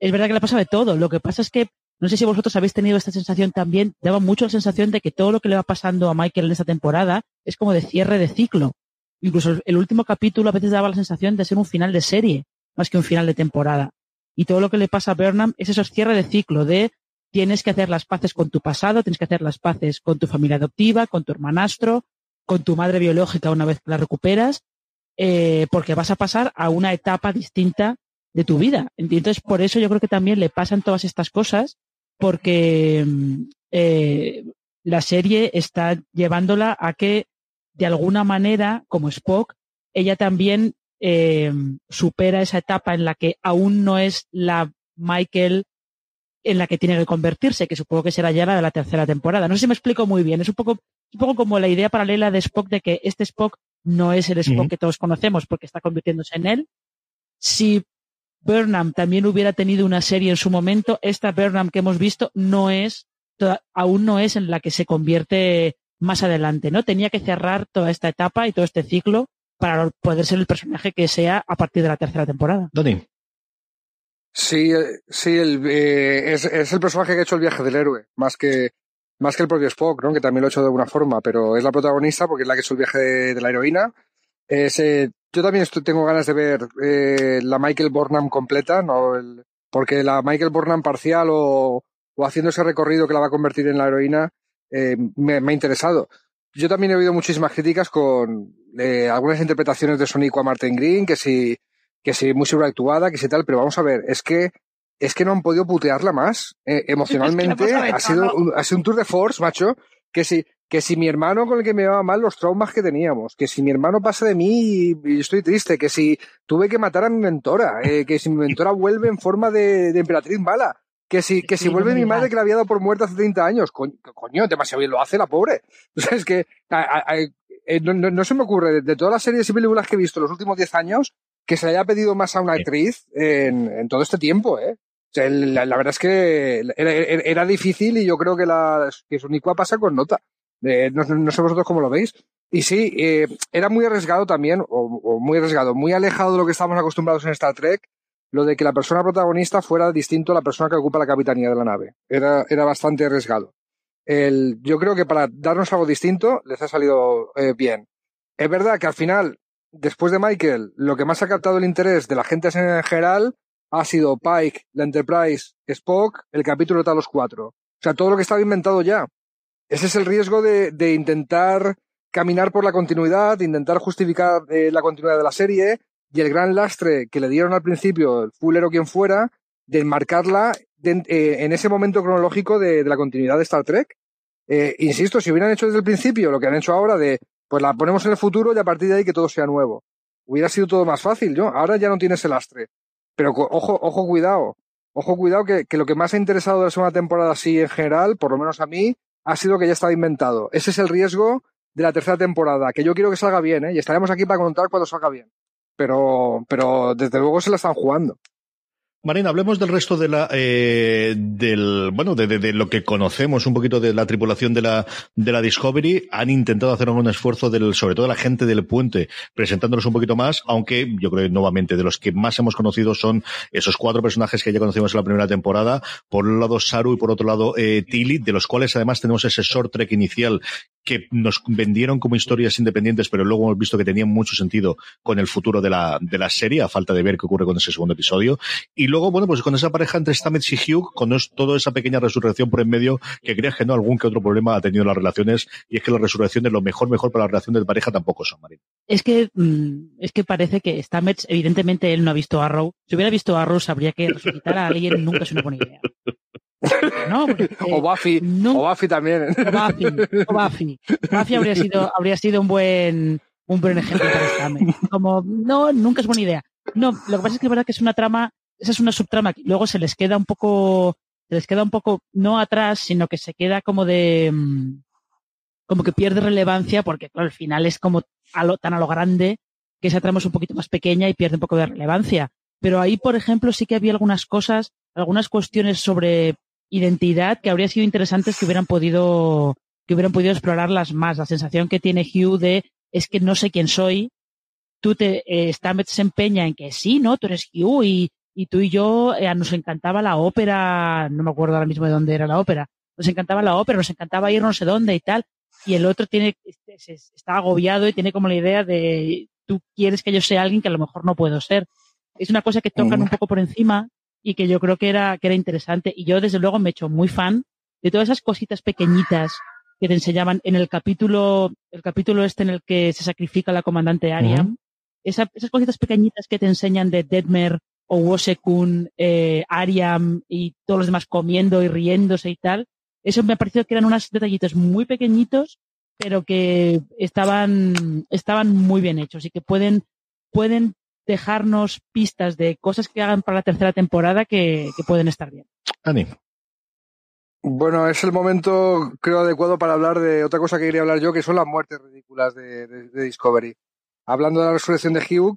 Es verdad que le pasa de todo, lo que pasa es que, no sé si vosotros habéis tenido esta sensación también, daba mucho la sensación de que todo lo que le va pasando a Michael en esta temporada es como de cierre de ciclo. Incluso el último capítulo a veces daba la sensación de ser un final de serie más que un final de temporada. Y todo lo que le pasa a Burnham es esos cierre de ciclo de tienes que hacer las paces con tu pasado, tienes que hacer las paces con tu familia adoptiva, con tu hermanastro, con tu madre biológica una vez la recuperas, eh, porque vas a pasar a una etapa distinta de tu vida. Entonces, por eso yo creo que también le pasan todas estas cosas, porque eh, la serie está llevándola a que, de alguna manera, como Spock, ella también eh, supera esa etapa en la que aún no es la Michael en la que tiene que convertirse, que supongo que será ya la de la tercera temporada. No sé si me explico muy bien. Es un poco, un poco como la idea paralela de Spock de que este Spock no es el Spock uh -huh. que todos conocemos porque está convirtiéndose en él. Si Burnham también hubiera tenido una serie en su momento, esta Burnham que hemos visto no es, toda, aún no es en la que se convierte más adelante, ¿no? Tenía que cerrar toda esta etapa y todo este ciclo para poder ser el personaje que sea a partir de la tercera temporada. Doni. Sí, sí, el, eh, es, es, el personaje que ha hecho el viaje del héroe, más que, más que el propio Spock, ¿no? que también lo ha hecho de alguna forma, pero es la protagonista porque es la que ha hecho el viaje de, de la heroína. Es, eh, yo también estoy, tengo ganas de ver eh, la Michael Burnham completa, ¿no? El, porque la Michael Burnham parcial o, o haciendo ese recorrido que la va a convertir en la heroína eh, me, me, ha interesado. Yo también he oído muchísimas críticas con eh, algunas interpretaciones de Sonic a Martin Green, que si, que si muy sobreactuada, que si tal, pero vamos a ver, es que es que no han podido putearla más. Eh, emocionalmente ha sido, un, ha sido un tour de force, macho, que si, que si mi hermano con el que me iba mal los traumas que teníamos, que si mi hermano pasa de mí y, estoy triste, que si tuve que matar a mi mentora, eh, que si mi mentora vuelve en forma de, de emperatriz mala, que si, que si vuelve mi madre que la había dado por muerta hace 30 años, coño, demasiado bien lo hace la pobre. O sea, es que eh, no, no, se me ocurre, de, todas las series y películas que he visto en los últimos 10 años, que se le haya pedido más a una actriz en, en todo este tiempo, ¿eh? O sea, la, verdad es que era, era, difícil y yo creo que, la, que Sonicua pasa con nota. Eh, no, no, sé vosotros cómo lo veis. Y sí, eh, era muy arriesgado también, o, o, muy arriesgado, muy alejado de lo que estamos acostumbrados en Star Trek, lo de que la persona protagonista fuera distinto a la persona que ocupa la capitanía de la nave. Era, era bastante arriesgado. El, yo creo que para darnos algo distinto les ha salido eh, bien. Es verdad que al final, después de Michael, lo que más ha captado el interés de la gente en general ha sido Pike, la Enterprise, Spock, el capítulo de Talos 4. O sea, todo lo que estaba inventado ya. Ese es el riesgo de, de intentar caminar por la continuidad, de intentar justificar eh, la continuidad de la serie y el gran lastre que le dieron al principio, el Fuller o quien fuera, de enmarcarla eh, en ese momento cronológico de, la continuidad de Star Trek. Eh, insisto, si hubieran hecho desde el principio lo que han hecho ahora de, pues la ponemos en el futuro y a partir de ahí que todo sea nuevo. Hubiera sido todo más fácil, ¿no? Ahora ya no tiene ese lastre. Pero ojo, ojo, cuidado. Ojo, cuidado, que, que lo que más ha interesado de la segunda temporada así en general, por lo menos a mí, ha sido que ya estaba inventado. Ese es el riesgo de la tercera temporada, que yo quiero que salga bien, ¿eh? Y estaremos aquí para contar cuando salga bien pero, pero desde luego se la están jugando. Marina, hablemos del resto de la, eh, del, bueno, de, de, de, lo que conocemos un poquito de la tripulación de la, de la Discovery. Han intentado hacer un esfuerzo del, sobre todo la gente del puente, presentándolos un poquito más, aunque yo creo nuevamente de los que más hemos conocido son esos cuatro personajes que ya conocimos en la primera temporada. Por un lado Saru y por otro lado eh, Tilly, de los cuales además tenemos ese short trek inicial que nos vendieron como historias independientes, pero luego hemos visto que tenían mucho sentido con el futuro de la, de la serie, a falta de ver qué ocurre con ese segundo episodio. Y luego, bueno, pues con esa pareja entre Stamets y Hugh, con toda esa pequeña resurrección por en medio, que creas que no, algún que otro problema ha tenido las relaciones, y es que las resurrecciones, lo mejor, mejor para la relación de pareja tampoco son, Marina. Es que, mm, es que parece que Stamets, evidentemente él no ha visto Arrow. Si hubiera visto Arrow, sabría que resucitar a alguien nunca es una buena idea. No, porque, o Buffy, no, o Buffy también. O Buffy, o Buffy. Buffy habría sido, habría sido un buen, un buen ejemplo para Stamets. Como, no, nunca es buena idea. No, lo que pasa es que es verdad que es una trama, esa es una subtrama que luego se les queda un poco, se les queda un poco, no atrás, sino que se queda como de, mm, como que pierde relevancia porque, claro, al final es como a lo, tan a lo grande que esa trama es un poquito más pequeña y pierde un poco de relevancia. Pero ahí, por ejemplo, sí que había algunas cosas, algunas cuestiones sobre identidad que habría sido interesantes que hubieran podido, que hubieran podido explorarlas más. La sensación que tiene Hugh de es que no sé quién soy. Tú te, eh, Stamets se empeña en que sí, ¿no? Tú eres Hugh y, y tú y yo eh, nos encantaba la ópera, no me acuerdo ahora mismo de dónde era la ópera. Nos encantaba la ópera, nos encantaba ir no sé dónde y tal. Y el otro tiene, este, está agobiado y tiene como la idea de tú quieres que yo sea alguien que a lo mejor no puedo ser. Es una cosa que tocan un poco por encima y que yo creo que era, que era interesante. Y yo, desde luego, me he hecho muy fan de todas esas cositas pequeñitas que te enseñaban en el capítulo, el capítulo este en el que se sacrifica la comandante Ariam. Esa, esas cositas pequeñitas que te enseñan de Deadmer o Wosekun, eh, Ariam y todos los demás comiendo y riéndose y tal. Eso me ha parecido que eran unos detallitos muy pequeñitos, pero que estaban, estaban muy bien hechos y que pueden, pueden dejarnos pistas de cosas que hagan para la tercera temporada que, que pueden estar bien. Ani. Bueno, es el momento, creo, adecuado para hablar de otra cosa que quería hablar yo, que son las muertes ridículas de, de, de Discovery. Hablando de la resurrección de Hugh,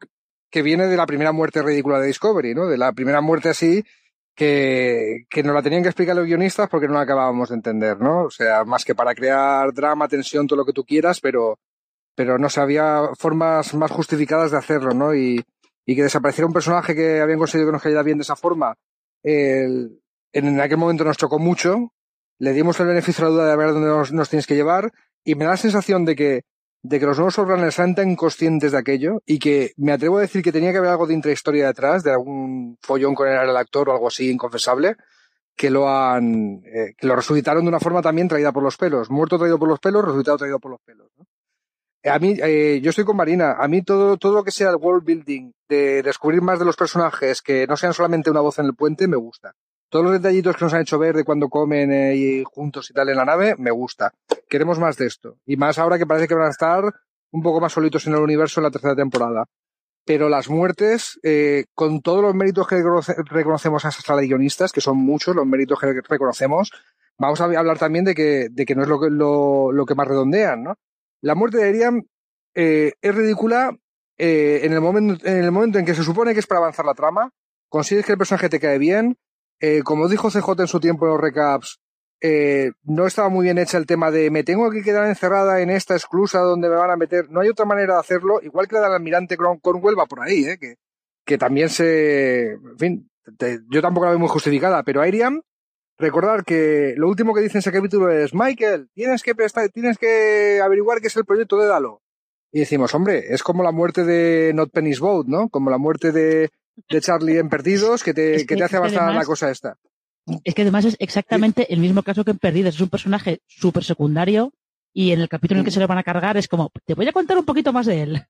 que viene de la primera muerte ridícula de Discovery, ¿no? De la primera muerte así que, que nos la tenían que explicar los guionistas porque no la acabábamos de entender, ¿no? O sea, más que para crear drama, tensión, todo lo que tú quieras, pero, pero no sé, había formas más justificadas de hacerlo, ¿no? Y, y que desapareciera un personaje que habían conseguido que nos cayera bien de esa forma, en aquel momento nos chocó mucho, le dimos el beneficio de la duda de ver dónde nos, tienes que llevar, y me da la sensación de que, de que los nuevos showrunners eran tan conscientes de aquello, y que me atrevo a decir que tenía que haber algo de intrahistoria detrás, de algún follón con el actor o algo así inconfesable, que lo han, eh, que lo resucitaron de una forma también traída por los pelos. Muerto traído por los pelos, resucitado traído por los pelos. A mí, eh, yo estoy con Marina. A mí todo, todo lo que sea el world building, de descubrir más de los personajes, que no sean solamente una voz en el puente, me gusta. Todos los detallitos que nos han hecho ver de cuando comen eh, y juntos y tal en la nave, me gusta. Queremos más de esto. Y más ahora que parece que van a estar un poco más solitos en el universo en la tercera temporada. Pero las muertes, eh, con todos los méritos que reconocemos a esas guionistas, que son muchos los méritos que reconocemos, vamos a hablar también de que, de que no es lo que, lo, lo que más redondean, ¿no? La muerte de Ariam eh, es ridícula eh, en, el momento, en el momento en que se supone que es para avanzar la trama, consigues que el personaje te cae bien, eh, como dijo CJ en su tiempo en los recaps, eh, no estaba muy bien hecha el tema de me tengo que quedar encerrada en esta exclusa donde me van a meter. No hay otra manera de hacerlo, igual que la del almirante Cornwell va por ahí, ¿eh? que, también se. En fin, yo tampoco la veo muy justificada, pero Airiam, recordar que lo último que dice en ese capítulo es: Michael, tienes que, tienes que averiguar qué es el proyecto de Dalo. Y decimos, hombre, es como la muerte de Not Penny's Boat, ¿no? Como la muerte de, de Charlie en Perdidos que te, que, te hace avanzar la cosa esta. Es que además es exactamente el mismo caso que en Perdidos. Es un personaje súper secundario y en el capítulo en el que se le van a cargar es como, te voy a contar un poquito más de él.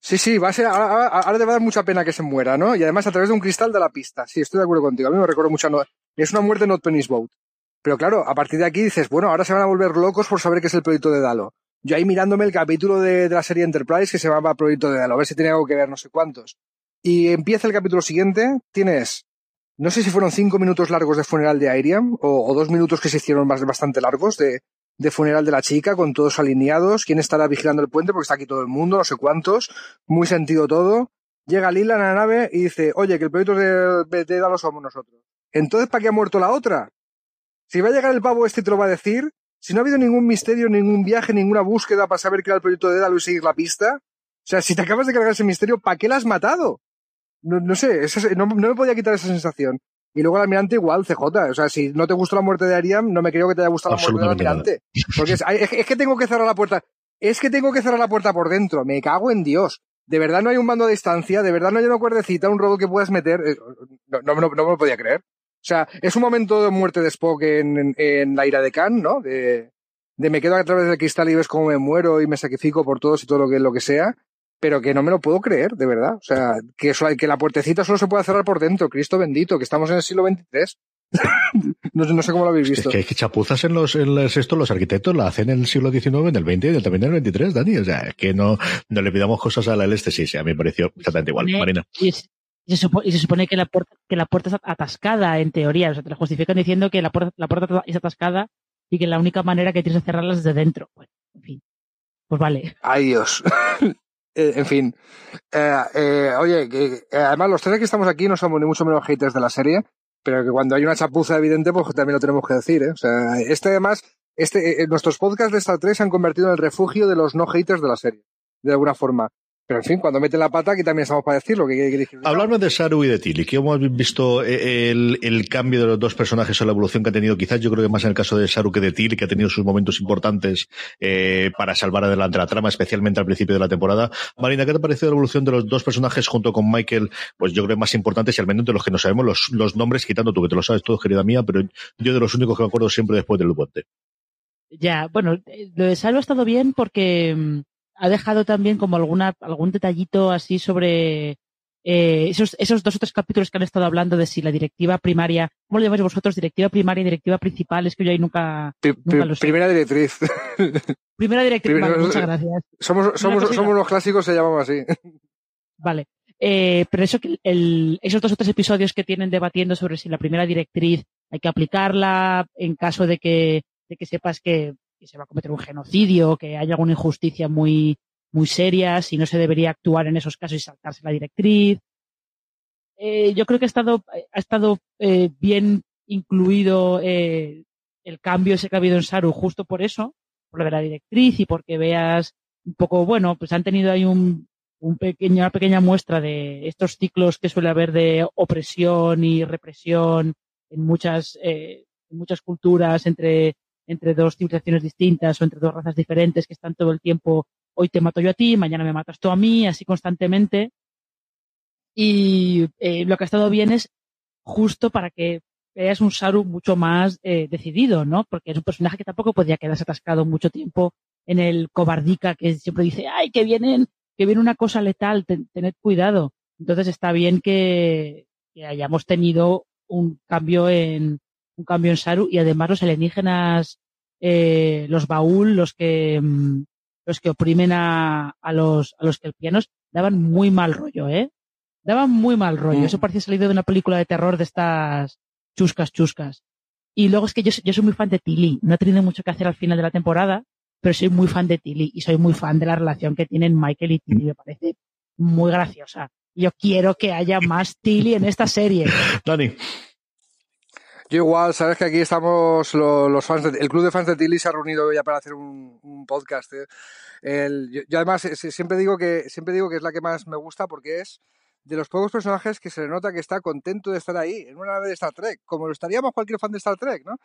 Sí, sí, va a ser, ahora, ahora, te va a dar mucha pena que se muera, ¿no? Y además a través de un cristal de la pista. Sí, estoy de acuerdo contigo. A mí me recuerdo mucho. No, es una muerte not Penny's Boat. Pero claro, a partir de aquí dices, bueno, ahora se van a volver locos por saber qué es el proyecto de Dalo. Yo ahí mirándome el capítulo de, de la serie Enterprise que se llama Proyecto de Dalo, a ver si tiene algo que ver, no sé cuántos. Y empieza el capítulo siguiente, tienes, no sé si fueron cinco minutos largos de funeral de Airiam, o, dos minutos que se hicieron bastante largos de, de funeral de la chica, con todos alineados, quién estará vigilando el puente, porque está aquí todo el mundo, no sé cuántos, muy sentido todo. Llega Lila en la nave y dice, oye, que el proyecto de, de lo somos nosotros. Entonces, ¿para qué ha muerto la otra? Si va a llegar el pavo este y te lo va a decir, si no ha habido ningún misterio, ningún viaje, ninguna búsqueda para saber qué era el proyecto de Dalo y seguir la pista, o sea, si te acabas de cargar ese misterio, ¿para qué la has matado? No, no sé, no, me podía quitar esa sensación. Y luego el almirante igual, CJ. O sea, si no te gustó la muerte de Ariam, no me creo que te haya gustado la muerte del almirante. Porque es, que tengo que cerrar la puerta. Es que tengo que cerrar la puerta por dentro. Me cago en Dios. De verdad no hay un mando a distancia, de verdad no hay una cuerdecita, un robot que puedas meter. Eh, no, no, no, me lo podía creer. O sea, es un momento de muerte de Spock en, en, la ira de Khan, ¿no? De, de me quedo a través del cristal y ves cómo me muero y me sacrifico por todos y todo lo que, lo que sea pero que no me lo puedo creer, de verdad. O sea, que, que la puertecita solo se puede cerrar por dentro, Cristo bendito, que estamos en el siglo XXIII. no, sé cómo lo habéis visto. Es que, chapuzas en los, en los, esto, los arquitectos la hacen en el siglo XIX, en el XX y también en el XXIII, Dani. O sea, es que no, no le pidamos cosas a la este, sí, sí, a mí me pareció exactamente igual, Marina. Y, se supone, que la puerta, que la puerta está atascada, en teoría. O sea, te lo justifican diciendo que la puerta, la puerta es atascada y que la única manera que tienes de cerrarla es de dentro. Bueno, en fin. Pues vale. Ay, Dios. Eh, en fin. Eh, eh, oye, que, además los tres que estamos aquí no somos ni mucho menos haters de la serie, pero que cuando hay una chapuza evidente, pues también lo tenemos que decir, O sea, este además, este, nuestros podcasts de Star Trek se han convertido en el refugio de los no haters de la serie, de alguna forma. Pero en fin, cuando mete la pata, aquí también estamos para decirlo. Que, que, Hablarme de Saru y de Tilly, que hemos visto eh, el, el, cambio de los dos personajes o la evolución que ha tenido, quizás yo creo que más en el caso de Saru que de Tilly, que ha tenido sus momentos importantes eh, para salvar adelante la trama, especialmente al principio de la temporada. Marina, ¿qué te ha parecido la evolución de los dos personajes junto con Michael? Pues yo creo que más importantes y al menos de los que no sabemos los, los nombres, quitando tú, que te lo sabes todo, querida mía, pero yo de los únicos que me acuerdo siempre después del puente. Ya, bueno, lo de Saru ha estado bien porque mm, ha dejado también como alguna, algún detallito así sobre eh, esos, esos dos o tres capítulos que han estado hablando de si la directiva primaria, ¿cómo lo llamáis vosotros? Directiva primaria y directiva principal, es que yo ahí nunca, lo sé. Primera directriz. Primera directriz, muchas gracias. Somos, somos, somos los clásicos, se llamamos así. Vale. Eh, pero eso que el, esos dos o tres episodios que tienen debatiendo sobre si la primera directriz hay que aplicarla en caso de que, de que sepas que que se va a cometer un genocidio, que hay alguna injusticia muy, muy seria, si no se debería actuar en esos casos y saltarse la directriz. Eh, yo creo que ha estado, ha estado eh, bien incluido eh, el cambio ese que ha habido en Saru justo por eso, por lo de la directriz y porque veas un poco, bueno, pues han tenido ahí un, un pequeño, una pequeña muestra de estos ciclos que suele haber de opresión y represión en muchas, en muchas culturas entre entre dos civilizaciones distintas o entre dos razas diferentes que están todo el tiempo, hoy te mato yo a ti, mañana me matas tú a mí, así constantemente. Y eh, lo que ha estado bien es justo para que veas un Saru mucho más eh, decidido, ¿no? Porque es un personaje que tampoco podía quedarse atascado mucho tiempo en el cobardica que siempre dice, ay, que vienen, que viene una cosa letal, tened cuidado. Entonces está bien que hayamos tenido un cambio en, un cambio en Saru y además los alienígenas, eh, los baúl, los que, mm, los que oprimen a, a los, a los kelpianos, daban muy mal rollo, ¿eh? Daban muy mal rollo. Mm. Eso parecía salido de una película de terror de estas chuscas, chuscas. Y luego es que yo, yo soy muy fan de Tilly. No he tenido mucho que hacer al final de la temporada, pero soy muy fan de Tilly y soy muy fan de la relación que tienen Michael y Tilly. Me parece muy graciosa. Yo quiero que haya más Tilly en esta serie. Dani. Yo igual, sabes que aquí estamos los, fans, el club de fans de Tilly se ha reunido ya para hacer un, podcast. ¿eh? yo, además siempre digo que siempre digo que es la que más me gusta porque es de los pocos personajes que se le nota que está contento de estar ahí, en una nave de Star Trek, como lo estaríamos cualquier fan de Star Trek, ¿no?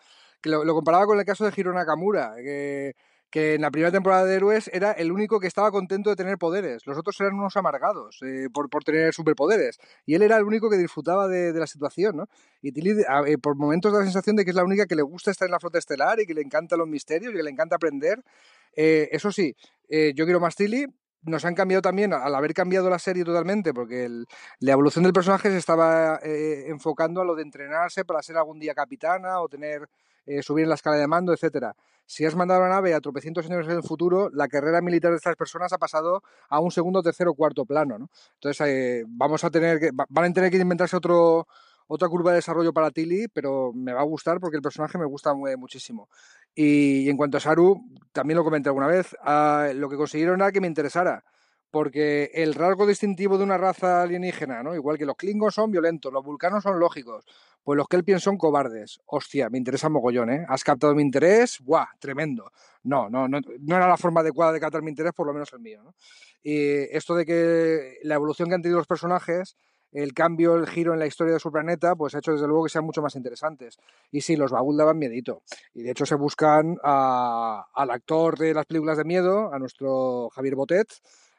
Que lo, lo comparaba con el caso de Hiro Nakamura, que que en la primera temporada de Héroes era el único que estaba contento de tener poderes. Los otros eran unos amargados eh, por, por, tener superpoderes. Y él era el único que disfrutaba de, de la situación, ¿no? Y Tilly, eh, por momentos da la sensación de que es la única que le gusta estar en la flota estelar y que le encantan los misterios y que le encanta aprender. Eh, eso sí, yo quiero más Tilly, nos han cambiado también, al haber cambiado la serie totalmente, porque la evolución del personaje se estaba enfocando a lo de entrenarse para ser algún día capitana o tener subir en la escala de mando, etcétera si has mandado la nave a tropecientos años en el futuro, la carrera militar de estas personas ha pasado a un segundo, tercero, cuarto plano, ¿no? Entonces, eh, vamos a tener que, van a tener que inventarse otro, otra curva de desarrollo para Tilly, pero me va a gustar porque el personaje me gusta muchísimo. Y, en cuanto a Saru, también lo comenté alguna vez, ah, lo que consiguieron era que me interesara porque el rasgo distintivo de una raza alienígena, ¿no? Igual que los Klingons son violentos, los vulcanos son lógicos, pues los Kelpiens son cobardes. Hostia, me interesa mogollón, ¿eh? Has captado mi interés, ¡buah! Tremendo. No, no, no, no era la forma adecuada de captar mi interés, por lo menos el mío. Y esto de que la evolución que han tenido los personajes, el cambio, el giro en la historia de su planeta, pues ha hecho desde luego que sean mucho más interesantes. Y sí, los Baúl daban miedito. Y de hecho se buscan al actor de las películas de miedo, a nuestro Javier Botet,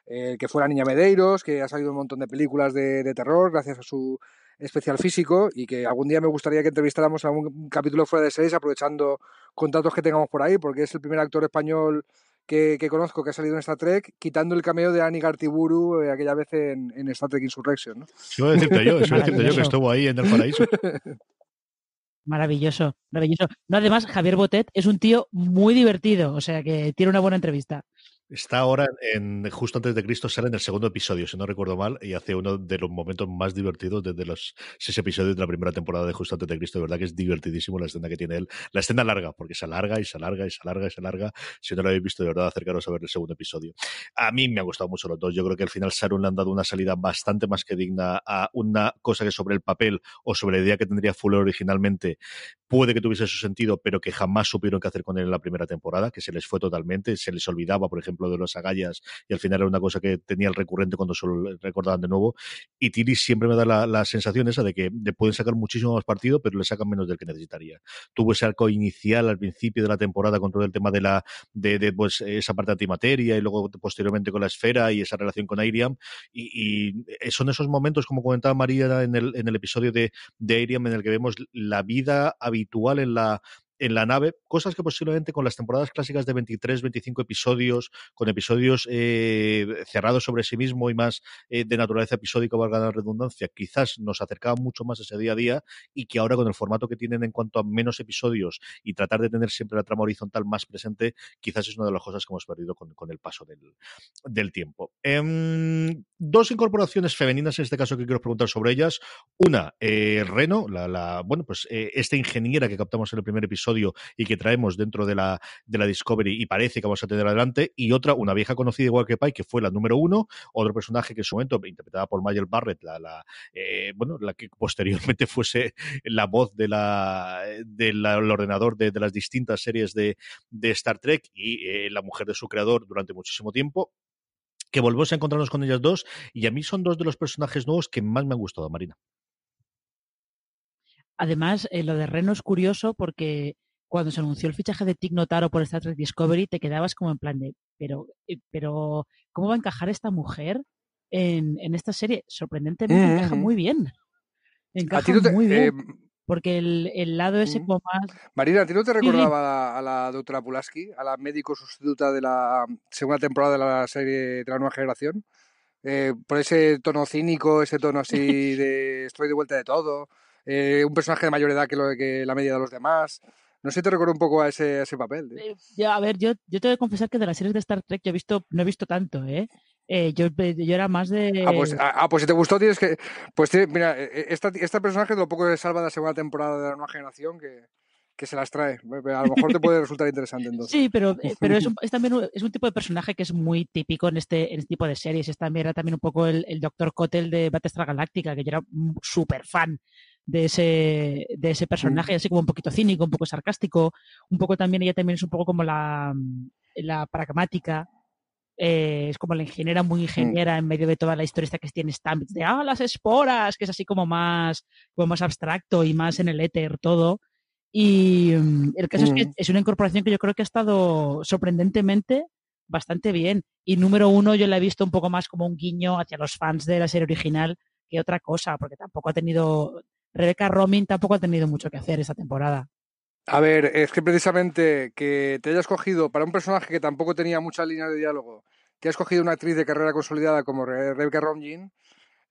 eh, que fue la Niña Medeiros, que ha salido un montón de películas de, terror gracias a su especial físico y que algún día me gustaría que entrevistáramos a un capítulo fuera de series aprovechando contactos que tengamos por ahí, porque es el primer actor español que, conozco que ha salido en Star Trek, quitando el cameo de Annie Gartiburu eh, aquella vez en, Star Trek Insurrection. ¿no? Iba a decirte yo, iba a decirte yo que estuvo ahí en el paraíso. Maravilloso, maravilloso. No, además, Javier Botet es un tío muy divertido, o sea que tiene una buena entrevista. Está ahora en justo antes de Cristo, sale en el segundo episodio, si no recuerdo mal, y hace uno de los momentos más divertidos desde los seis episodios de la primera temporada de Justo antes de Cristo. De verdad que es divertidísimo la escena que tiene él. La escena larga, porque se alarga y se alarga y se alarga y se alarga. Si no lo habéis visto, de verdad, acercaros a ver el segundo episodio. A mí me ha gustado mucho los dos. Yo creo que al final Sarun le han dado una salida bastante más que digna a una cosa que sobre el papel o sobre la idea que tendría Fuller originalmente puede que tuviese su sentido, pero que jamás supieron qué hacer con él en la primera temporada, que se les fue totalmente. Se les olvidaba, por ejemplo, de los agallas y al final era una cosa que tenía el recurrente cuando se lo recordaban de nuevo. Y Tiri siempre me da la, sensación esa de que le pueden sacar muchísimo más partido, pero le sacan menos del que necesitaría. Tuvo ese arco inicial al principio de la temporada con todo el tema de la de, pues esa parte de antimateria y luego posteriormente con la esfera y esa relación con Airiam. Y, son esos momentos, como comentaba María en el, en el episodio de, de Airiam, en el que vemos la vida habitual en la en la nave, cosas que posiblemente con las temporadas clásicas de 23, 25 episodios, con episodios eh, cerrados sobre sí mismo y más eh, de naturaleza episódica, valga la redundancia, quizás nos acercaban mucho más a ese día a día y que ahora con el formato que tienen en cuanto a menos episodios y tratar de tener siempre la trama horizontal más presente, quizás es una de las cosas que hemos perdido con, el paso del, tiempo. Em, dos incorporaciones femeninas en este caso que quiero preguntar sobre ellas. Una, eh, Reno, la, bueno, pues esta ingeniera que captamos en el primer episodio y que traemos dentro de la, de la Discovery y parece que vamos a tener adelante. Y otra, una vieja conocida igual que Pai, que fue la número uno, otro personaje que en su momento, interpretada por Mayel Barrett, la, la eh, bueno, la que posteriormente fuese la voz de la, del ordenador de, de, las distintas series de, de Star Trek y eh, la mujer de su creador durante muchísimo tiempo que volvemos a encontrarnos con ellas dos y a mí son dos de los personajes nuevos que más me han gustado, Marina. Además, eh, lo de Reno es curioso porque cuando se anunció el fichaje de Tig Notaro por Star Trek Discovery, te quedabas como en plan de, pero, eh, pero ¿cómo va a encajar esta mujer en, esta serie? Sorprendentemente encaja muy bien. Encaja muy bien. Eh, porque el, el lado ese como más... Marina, ¿a ti no te recordaba a, la, doctora Pulaski, a la médico sustituta de la segunda temporada de la serie de la nueva generación? Eh, por ese tono cínico, ese tono así de estoy de vuelta de todo, eh, un personaje de mayor edad que, lo, que la media de los demás. No sé, te recuerdo un poco a ese, ese papel. Eh, ya, a ver, yo, yo te voy a confesar que de las series de Star Trek yo he visto, no he visto tanto, ¿eh? yo, yo era más de. Ah pues, ah, ah, pues si te gustó, tienes que. Pues mira, esta, este personaje lo poco que salva de la segunda temporada de la nueva generación que, que se las trae. A lo mejor te puede resultar interesante entonces. Sí, pero, eh, pero es, también un, es un tipo de personaje que es muy típico en este, en este tipo de series. Es también, era también un poco el, el Dr. Cotel de Battlestar Galáctica, que yo era súper fan de ese, de ese personaje, así como un poquito cínico, un poco sarcástico, un poco también, ella también es un poco como la, la pragmática, eh, es como la ingeniera muy mm. ingeniera en medio de toda la historia esta que tiene Stamps de ah, las esporas, que es así como más, como más abstracto y más en el éter todo. Y mm, el caso es que mm. es una incorporación que yo creo que ha estado sorprendentemente bastante bien. Y número uno, yo la he visto un poco más como un guiño hacia los fans de la serie original que otra cosa, porque tampoco ha tenido. Rebecca Romijn tampoco ha tenido mucho que hacer esta temporada. A ver, es que precisamente que te hayas cogido para un personaje que tampoco tenía muchas líneas de diálogo, que hayas cogido una actriz de carrera consolidada como Rebecca Romijn,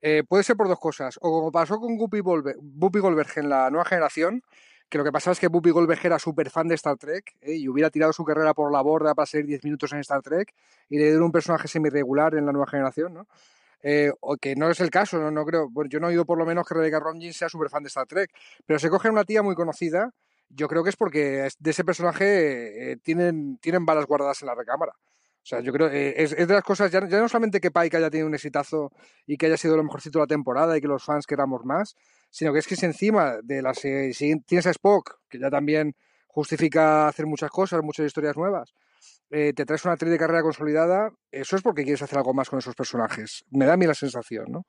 eh, puede ser por dos cosas. O como pasó con Guppy Goldberg en la nueva generación, que lo que pasa es que Buppy Goldberg era súper fan de Star Trek ¿eh? y hubiera tirado su carrera por la borda para ser 10 minutos en Star Trek y le dieron un personaje semi-regular en la nueva generación, ¿no? Eh, o que no es el caso, no, no creo. Bueno, yo no he oído por lo menos que Rebecca Romijn sea súper fan de Star Trek, pero se coge una tía muy conocida. Yo creo que es porque de ese personaje eh, tienen, tienen balas guardadas en la recámara. O sea, yo creo que es, de las cosas, ya, no solamente que Pike haya tenido un exitazo y que haya sido lo mejorcito de la temporada y que los fans queramos más, sino que es que si encima de las si tienes a Spock, que ya también justifica hacer muchas cosas, muchas historias nuevas, eh, te traes una actriz de carrera consolidada, eso es porque quieres hacer algo más con esos personajes. Me da a mí la sensación, ¿no?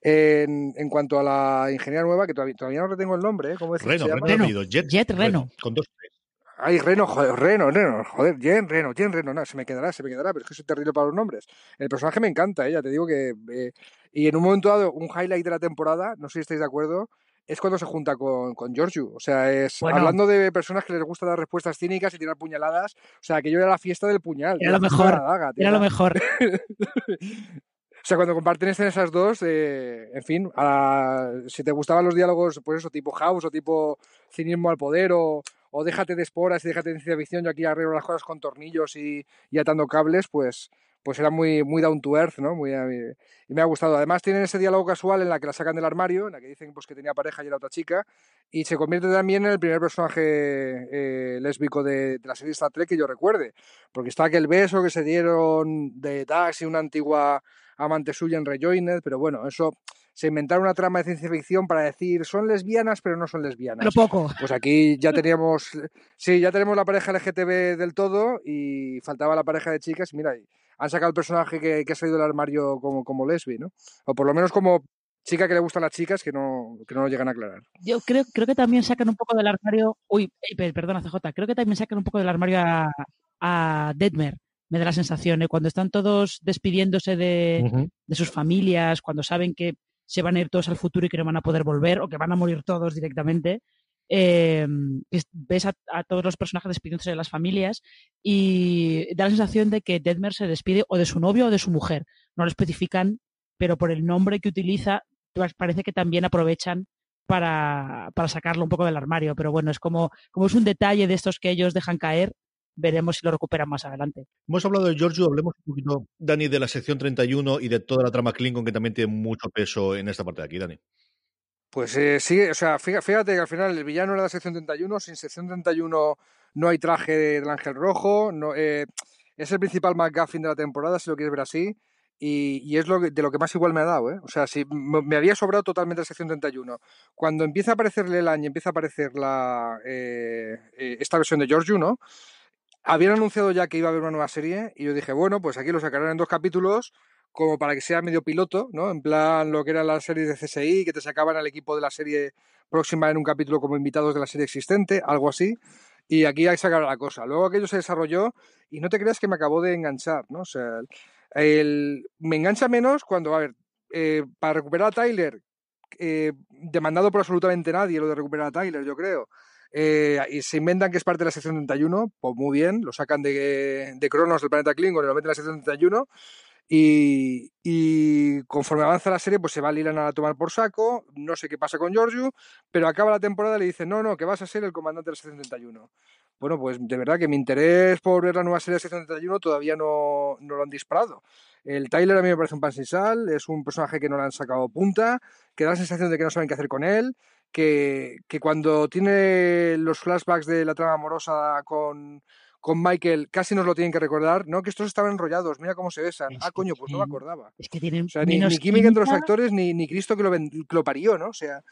En, en cuanto a la ingeniera nueva, que todavía, todavía no retengo el nombre, ¿eh? ¿Cómo es Reno, Reno, Jet, Jet Reno. Con dos Ay, Reno, joder, Reno, Reno, joder, Jen, Reno, Jen, Reno, no, se me quedará, se me quedará, pero es que soy terrible para los nombres. El personaje me encanta, ella, te digo que... Eh, y en un momento dado, un highlight de la temporada, no sé si estáis de acuerdo, es cuando se junta con, con Giorgio. O sea, es hablando de personas que les gusta dar respuestas cínicas y tirar puñaladas. O sea, que yo era la fiesta del puñal. Era lo mejor. era lo mejor. O sea, cuando comparten esas dos, eh, en fin, si te gustaban los diálogos, pues eso, tipo House o tipo cinismo al poder o, o déjate de esporas y déjate de ciencia ficción, yo aquí arreglo las cosas con tornillos y, y atando cables, pues pues era muy, muy down to earth, ¿no? Muy, eh, y me ha gustado. Además tienen ese diálogo casual en la que la sacan del armario, en la que dicen pues, que tenía pareja y era otra chica, y se convierte también en el primer personaje eh, lésbico de, la serie Star Trek que yo recuerde, porque está aquel beso que se dieron de Dax y una antigua amante suya en Rejoined, pero bueno, eso se inventaron una trama de ciencia ficción para decir son lesbianas pero no son lesbianas. Pero poco. Pues aquí ya teníamos, sí, ya tenemos la pareja LGTB del todo y faltaba la pareja de chicas. Mira, han sacado el personaje que, ha salido del armario como, como lesbi, ¿no? O por lo menos como chica que le gustan las chicas que no, que no lo llegan a aclarar. Yo creo, creo que también sacan un poco del armario, uy, perdona CJ, creo que también sacan un poco del armario a, a Deadmer me da la sensación, ¿eh? cuando están todos despidiéndose de, de, sus familias, cuando saben que se van a ir todos al futuro y que no van a poder volver o que van a morir todos directamente. Eh, ves a, todos los personajes despidiéndose de las familias y da la sensación de que Deadmer se despide o de su novio o de su mujer. No lo especifican, pero por el nombre que utiliza, parece que también aprovechan para, para sacarlo un poco del armario. Pero bueno, es como, como es un detalle de estos que ellos dejan caer veremos si lo recuperan más adelante. Hemos hablado de Giorgio, hablemos un poquito, Dani, de la sección 31 y de toda la trama Klingon que también tiene mucho peso en esta parte de aquí, Dani. Pues eh, sí, o sea, fíjate que al final el villano era la sección 31, sin sección 31 no hay traje del ángel rojo, no, eh, es el principal McGuffin de la temporada, si lo quieres ver así, y, es de lo que más igual me ha dado, ¿eh? O sea, si me, había sobrado totalmente la sección 31. Cuando empieza a aparecer Leland y empieza a aparecer la, eh, esta versión de Giorgio, ¿no? Habían anunciado ya que iba a haber una nueva serie y yo dije, bueno, pues aquí lo sacarán en dos capítulos como para que sea medio piloto, ¿no? En plan lo que era la serie de CSI, que te sacaban al equipo de la serie próxima en un capítulo como invitados de la serie existente, algo así. Y aquí hay que sacar la cosa. Luego aquello se desarrolló y no te creas que me acabó de enganchar, ¿no? O sea, el, me engancha menos cuando, a ver, eh, para recuperar a Tyler, eh, demandado por absolutamente nadie lo de recuperar a Tyler, yo creo. Eh, y se inventan que es parte de la sección 31, pues muy bien, lo sacan de, de Cronos del planeta Klingon y lo meten en la sección 31. Y, conforme avanza la serie, pues se va Lilan a tomar por saco, no sé qué pasa con Giorgio, pero acaba la temporada y le dicen, no, no, que vas a ser el comandante de la sección 31. Bueno, pues de verdad que mi interés por ver la nueva serie de sección 31 todavía no, no lo han disparado. El Tyler a mí me parece un pan sin sal, es un personaje que no le han sacado punta, que da la sensación de que no saben qué hacer con él, que, que cuando tiene los flashbacks de la trama amorosa con, con Michael casi nos lo tienen que recordar, ¿no? Que estos estaban enrollados, mira cómo se besan. Es ah, coño, pues no me acordaba. Es que tienen o sea, ni, ni, química, química, entre los actores, ni, ni Cristo que lo, que lo, parió, ¿no? O sea,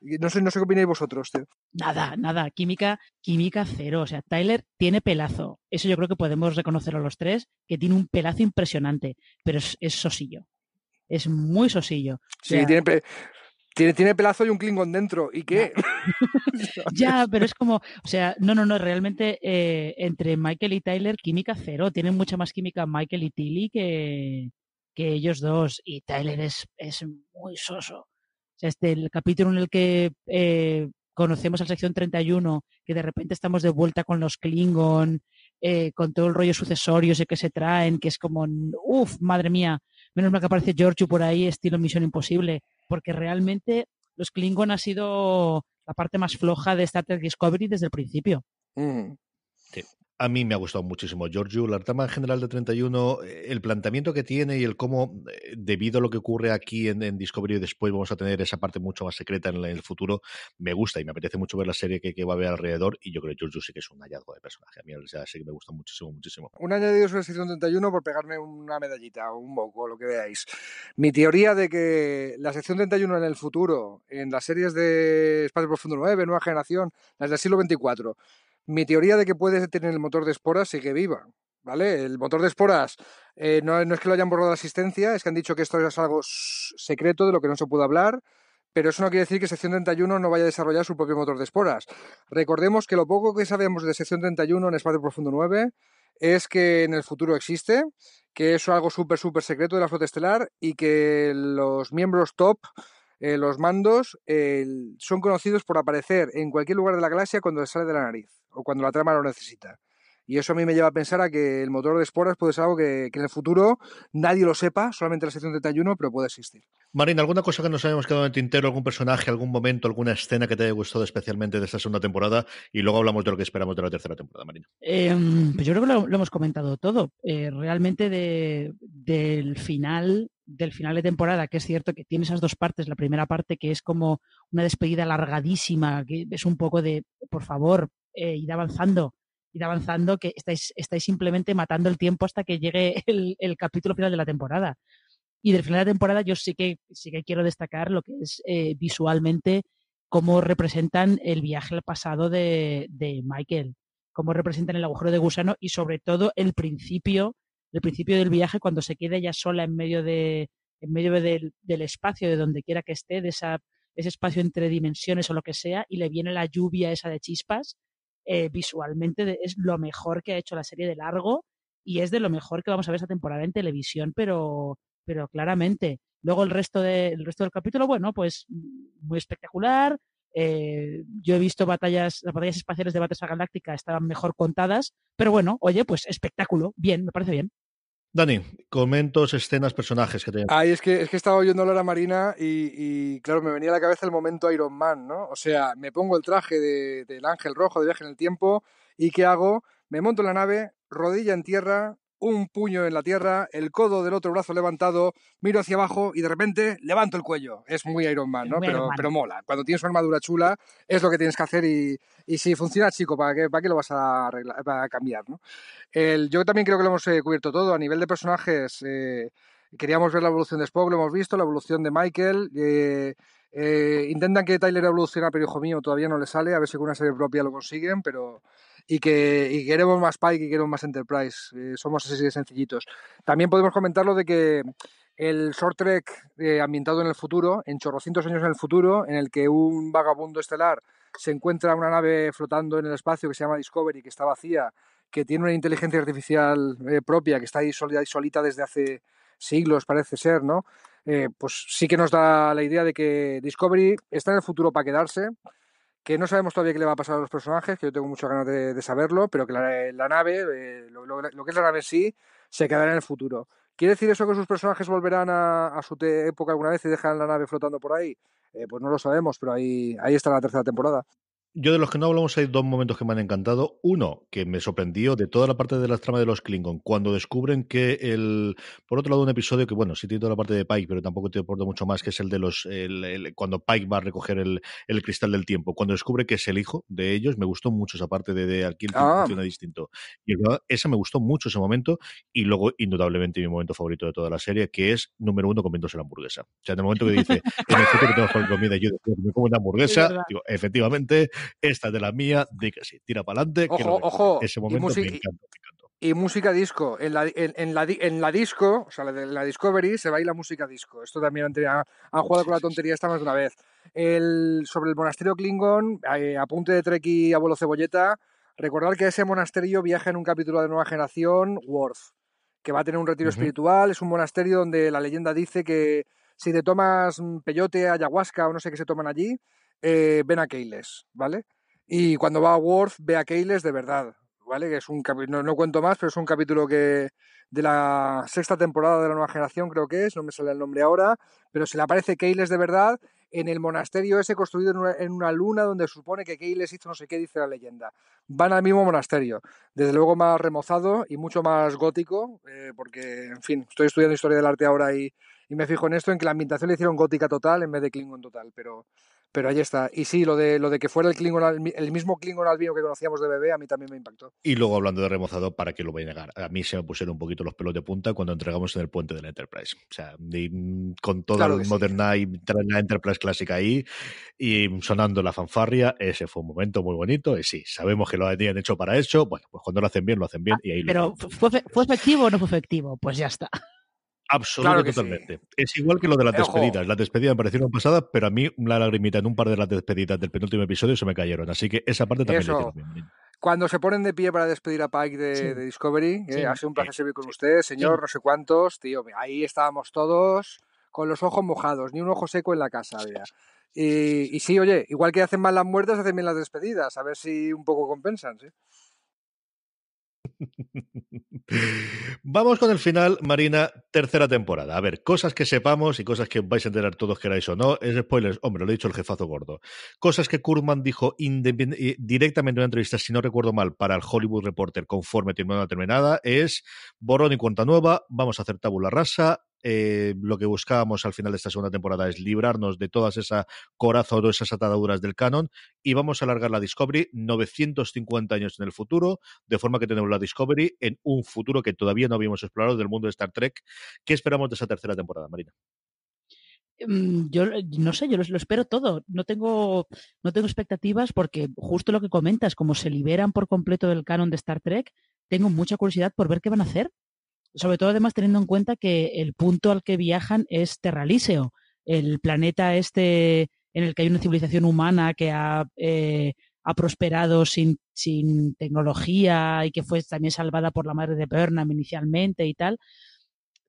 no sé, no sé qué opináis vosotros, tío. Nada, nada, química, química cero. O sea, Tyler tiene pelazo. Eso yo creo que podemos reconocerlo los tres, que tiene un pelazo impresionante, pero es, es sosillo. Es muy sosillo. O sea, sí, tiene, pe tiene, tiene, pelazo y un Klingon dentro. ¿Y qué? ya, pero es como, o sea, no, no, no, realmente eh, entre Michael y Tyler, química cero. Tienen mucha más química Michael y Tilly que, que ellos dos. Y Tyler es, es muy soso. O sea, este, el capítulo en el que eh, conocemos a la sección 31, que de repente estamos de vuelta con los Klingon, eh, con todo el rollo sucesorio ese que se traen, que es como, uff, madre mía, menos mal que aparece Giorgio por ahí, estilo Misión Imposible porque realmente los Klingon ha sido la parte más floja de Star Trek Discovery desde el principio. Mm. Sí. A mí me ha gustado muchísimo Giorgio, la trama general de 31, el planteamiento que tiene y el cómo, eh, debido a lo que ocurre aquí en, en Discovery, después vamos a tener esa parte mucho más secreta en, el futuro, me gusta y me apetece mucho ver la serie que, va a haber alrededor y yo creo que Giorgio sí que es un hallazgo de personaje. A mí sí que me gusta muchísimo, muchísimo. Un añadido sobre la sección 31 por pegarme una medallita, un moco, lo que veáis. Mi teoría de que la sección 31 en el futuro, en las series de Espacio Profundo 9, Nueva Generación, las del siglo 24, mi teoría de que puede tener el motor de esporas sigue viva. ¿Vale? El motor de esporas eh, no, es que lo hayan borrado de asistencia, es que han dicho que esto es algo secreto de lo que no se puede hablar, pero eso no quiere decir que sección 31 no vaya a desarrollar su propio motor de esporas. Recordemos que lo poco que sabemos de sección 31 en Espacio Profundo 9 es que en el futuro existe, que es algo súper, súper secreto de la flota estelar y que los miembros top eh, los mandos son conocidos por aparecer en cualquier lugar de la galaxia cuando les sale de la nariz o cuando la trama lo necesita. Y eso a mí me lleva a pensar a que el motor de esporas puede ser algo que, que en el futuro nadie lo sepa, solamente la sección 31, pero puede existir. Marina, ¿alguna cosa que nos hayamos quedado en el tintero, algún personaje, algún momento, alguna escena que te haya gustado especialmente de esta segunda temporada? Y luego hablamos de lo que esperamos de la tercera temporada, Marina. Eh, pues yo creo que lo, lo hemos comentado todo. Eh, realmente de, del final del final de temporada, que es cierto que tiene esas dos partes, la primera parte que es como una despedida largadísima, que es un poco de, por favor, eh, ir avanzando, ir avanzando, que estáis, estáis simplemente matando el tiempo hasta que llegue el, el, capítulo final de la temporada. Y del final de la temporada yo sí que, sí que quiero destacar lo que es eh, visualmente cómo representan el viaje al pasado de, de Michael, cómo representan el agujero de gusano y sobre todo el principio, el principio del viaje cuando se queda ya sola en medio de, en medio del, del espacio, de donde quiera que esté, de esa, ese espacio entre dimensiones o lo que sea, y le viene la lluvia esa de chispas, eh, visualmente es lo mejor que ha hecho la serie de largo y es de lo mejor que vamos a ver esta temporada en televisión, pero, pero claramente. Luego el resto, de, el resto del capítulo, bueno, pues muy espectacular. Eh, yo he visto batallas, las batallas espaciales de Battlestar Galáctica estaban mejor contadas, pero bueno, oye, pues espectáculo, bien, me parece bien. Dani, comentos, escenas, personajes que te. Ay, es que, es que estaba oyendo a la Marina y, y, claro, me venía a la cabeza el momento Iron Man, ¿no? O sea, me pongo el traje de, del ángel rojo de viaje en el tiempo y ¿qué hago? Me monto en la nave, rodilla en tierra, un puño en la tierra, el codo del otro brazo levantado, miro hacia abajo y de repente levanto el cuello. Es muy Iron Man, ¿no? Pero, Man. pero mola. Cuando tienes una armadura chula, es lo que tienes que hacer y, y si funciona, chico, ¿para qué, ¿para qué lo vas a, arreglar, para cambiar, no? El, yo también creo que lo hemos eh, cubierto todo. A nivel de personajes, eh, queríamos ver la evolución de Spock, lo hemos visto, la evolución de Michael. Eh, eh, intentan que Tyler evolucione, pero hijo mío, todavía no le sale. A ver si con una serie propia lo consiguen, pero y que y queremos más Pike y queremos más Enterprise. Eh, somos así de sencillitos. También podemos comentar lo de que el short trek eh, ambientado en el futuro, en chorrocientos años en el futuro, en el que un vagabundo estelar se encuentra una nave flotando en el espacio que se llama Discovery, que está vacía, que tiene una inteligencia artificial eh, propia, que está ahí solita, solita desde hace siglos, parece ser, ¿no? Eh, pues sí que nos da la idea de que Discovery está en el futuro para quedarse, que no sabemos todavía qué le va a pasar a los personajes, que yo tengo muchas ganas de, saberlo, pero que la, nave, eh, lo, que es la nave sí, se quedará en el futuro. ¿Quiere decir eso que sus personajes volverán a, su época alguna vez y dejarán la nave flotando por ahí? Eh, pues no lo sabemos, pero ahí, ahí está la tercera temporada. Yo de los que no hablamos hay dos momentos que me han encantado. Uno, que me sorprendió de toda la parte de la trama de los Klingon, cuando descubren que el... Por otro lado, un episodio que, bueno, sí tiene toda la parte de Pike, pero tampoco te aporta mucho más, que es el de los... El, cuando Pike va a recoger el, el, cristal del tiempo. Cuando descubre que es el hijo de ellos, me gustó mucho esa parte de, de aquí el tiempo ah. funciona distinto. Y esa me gustó mucho ese momento. Y luego, indudablemente, mi momento favorito de toda la serie, que es, número uno, comiéndose la hamburguesa. O sea, en el momento que dice, en el futuro tengo que comida, yo me como una hamburguesa, digo, efectivamente, esta de la mía, de que sí, tira para adelante. Ojo, ojo. Ese momento y me Y música disco. En la, en, la, en la disco, o sea, la, de, la Discovery, se baila música disco. Esto también han, han jugado con la tontería esta más de una vez. El, sobre el monasterio Klingon, eh, apunte de Trek y abuelo Cebolleta, recordar que ese monasterio viaja en un capítulo de Nueva Generación, Worth, que va a tener un retiro espiritual. Es un monasterio donde la leyenda dice que si te tomas peyote, ayahuasca o no sé qué se toman allí, eh, ven a Keyles, ¿vale? Y cuando va a Worth ve a Keyles de verdad, ¿vale? Que es un no, no cuento más, pero es un capítulo que de la sexta temporada de la nueva generación, creo que es, no me sale el nombre ahora, pero se le aparece Keyles de verdad en el monasterio ese construido en una, luna donde supone que Keyles hizo no sé qué, dice la leyenda. Van al mismo monasterio, desde luego más remozado y mucho más gótico, eh, porque, en fin, estoy estudiando historia del arte ahora y, y me fijo en esto, en que la ambientación le hicieron gótica total en vez de Klingon total, pero pero ahí está. Y sí, lo de, lo de que fuera el Klingon, el mismo Klingon albino que conocíamos de bebé, a mí también me impactó. Y luego hablando de remozado, ¿para qué lo voy a negar? A mí se me pusieron un poquito los pelos de punta cuando entregamos en el puente del Enterprise. O sea, con toda la moderna y la Enterprise clásica ahí y sonando la fanfarria, ese fue un momento muy bonito. Y sí, sabemos que lo habían hecho para eso. Bueno, pues cuando lo hacen bien, lo hacen bien. y ahí pero, ¿fue, ¿fue efectivo o no fue efectivo? Pues ya está. Absolutamente, totalmente. Es igual que lo de las despedidas. Las despedidas me parecieron pasadas, pero a mí la lagrimita en un par de las despedidas del penúltimo episodio se me cayeron. Así que esa parte también Eso. bien. Cuando se ponen de pie para despedir a Pike de, Discovery, eh, ha sido un placer servir con usted, señor, no sé cuántos, tío. Ahí estábamos todos con los ojos mojados, ni un ojo seco en la casa, Y, y sí, oye, igual que hacen mal las muertes, hacen bien las despedidas, a ver si un poco compensan, ¿sí? Vamos con el final, Marina, tercera temporada. A ver, cosas que sepamos y cosas que vais a enterar todos queráis o no. Es spoilers, hombre, lo he dicho el jefazo gordo. Cosas que Kurman dijo directamente en una entrevista, si no recuerdo mal, para el Hollywood Reporter conforme terminó una terminada, es borrón y cuenta nueva, vamos a hacer tabula rasa, eh, lo que buscábamos al final de esta segunda temporada es librarnos de todas esa coraza o esas ataduras del canon y vamos a alargar la Discovery 950 años en el futuro, de forma que tenemos la Discovery en un futuro que todavía no habíamos explorado del mundo de Star Trek. ¿Qué esperamos de esa tercera temporada, Marina? Mm, yo no sé, yo lo, espero todo. No tengo, no tengo expectativas porque justo lo que comentas, como se liberan por completo del canon de Star Trek, tengo mucha curiosidad por ver qué van a hacer sobre todo además teniendo en cuenta que el punto al que viajan es Terralíseo, el planeta este en el que hay una civilización humana que ha, eh, ha prosperado sin, sin, tecnología y que fue también salvada por la madre de Burnham inicialmente y tal.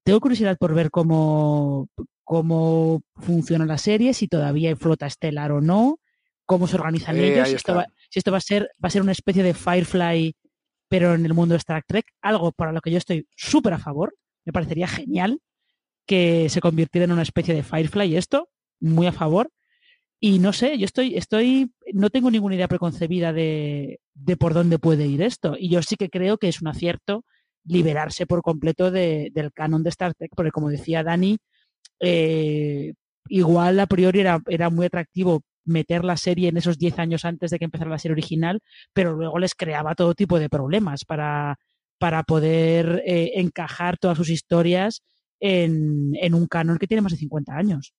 Tengo curiosidad por ver cómo, cómo funciona la serie, si todavía hay flota estelar o no, cómo se organizan eh, ellos, si esto, va, si esto va a ser, va a ser una especie de Firefly pero en el mundo de Star Trek, algo para lo que yo estoy súper a favor, me parecería genial que se convirtiera en una especie de Firefly esto, muy a favor. Y no sé, yo estoy, estoy, no tengo ninguna idea preconcebida de, de por dónde puede ir esto. Y yo sí que creo que es un acierto liberarse por completo de, del canon de Star Trek, porque como decía Dani, eh, igual a priori era, era muy atractivo meter la serie en esos 10 años antes de que empezara la serie original, pero luego les creaba todo tipo de problemas para, para poder eh, encajar todas sus historias en, en, un canon que tiene más de 50 años.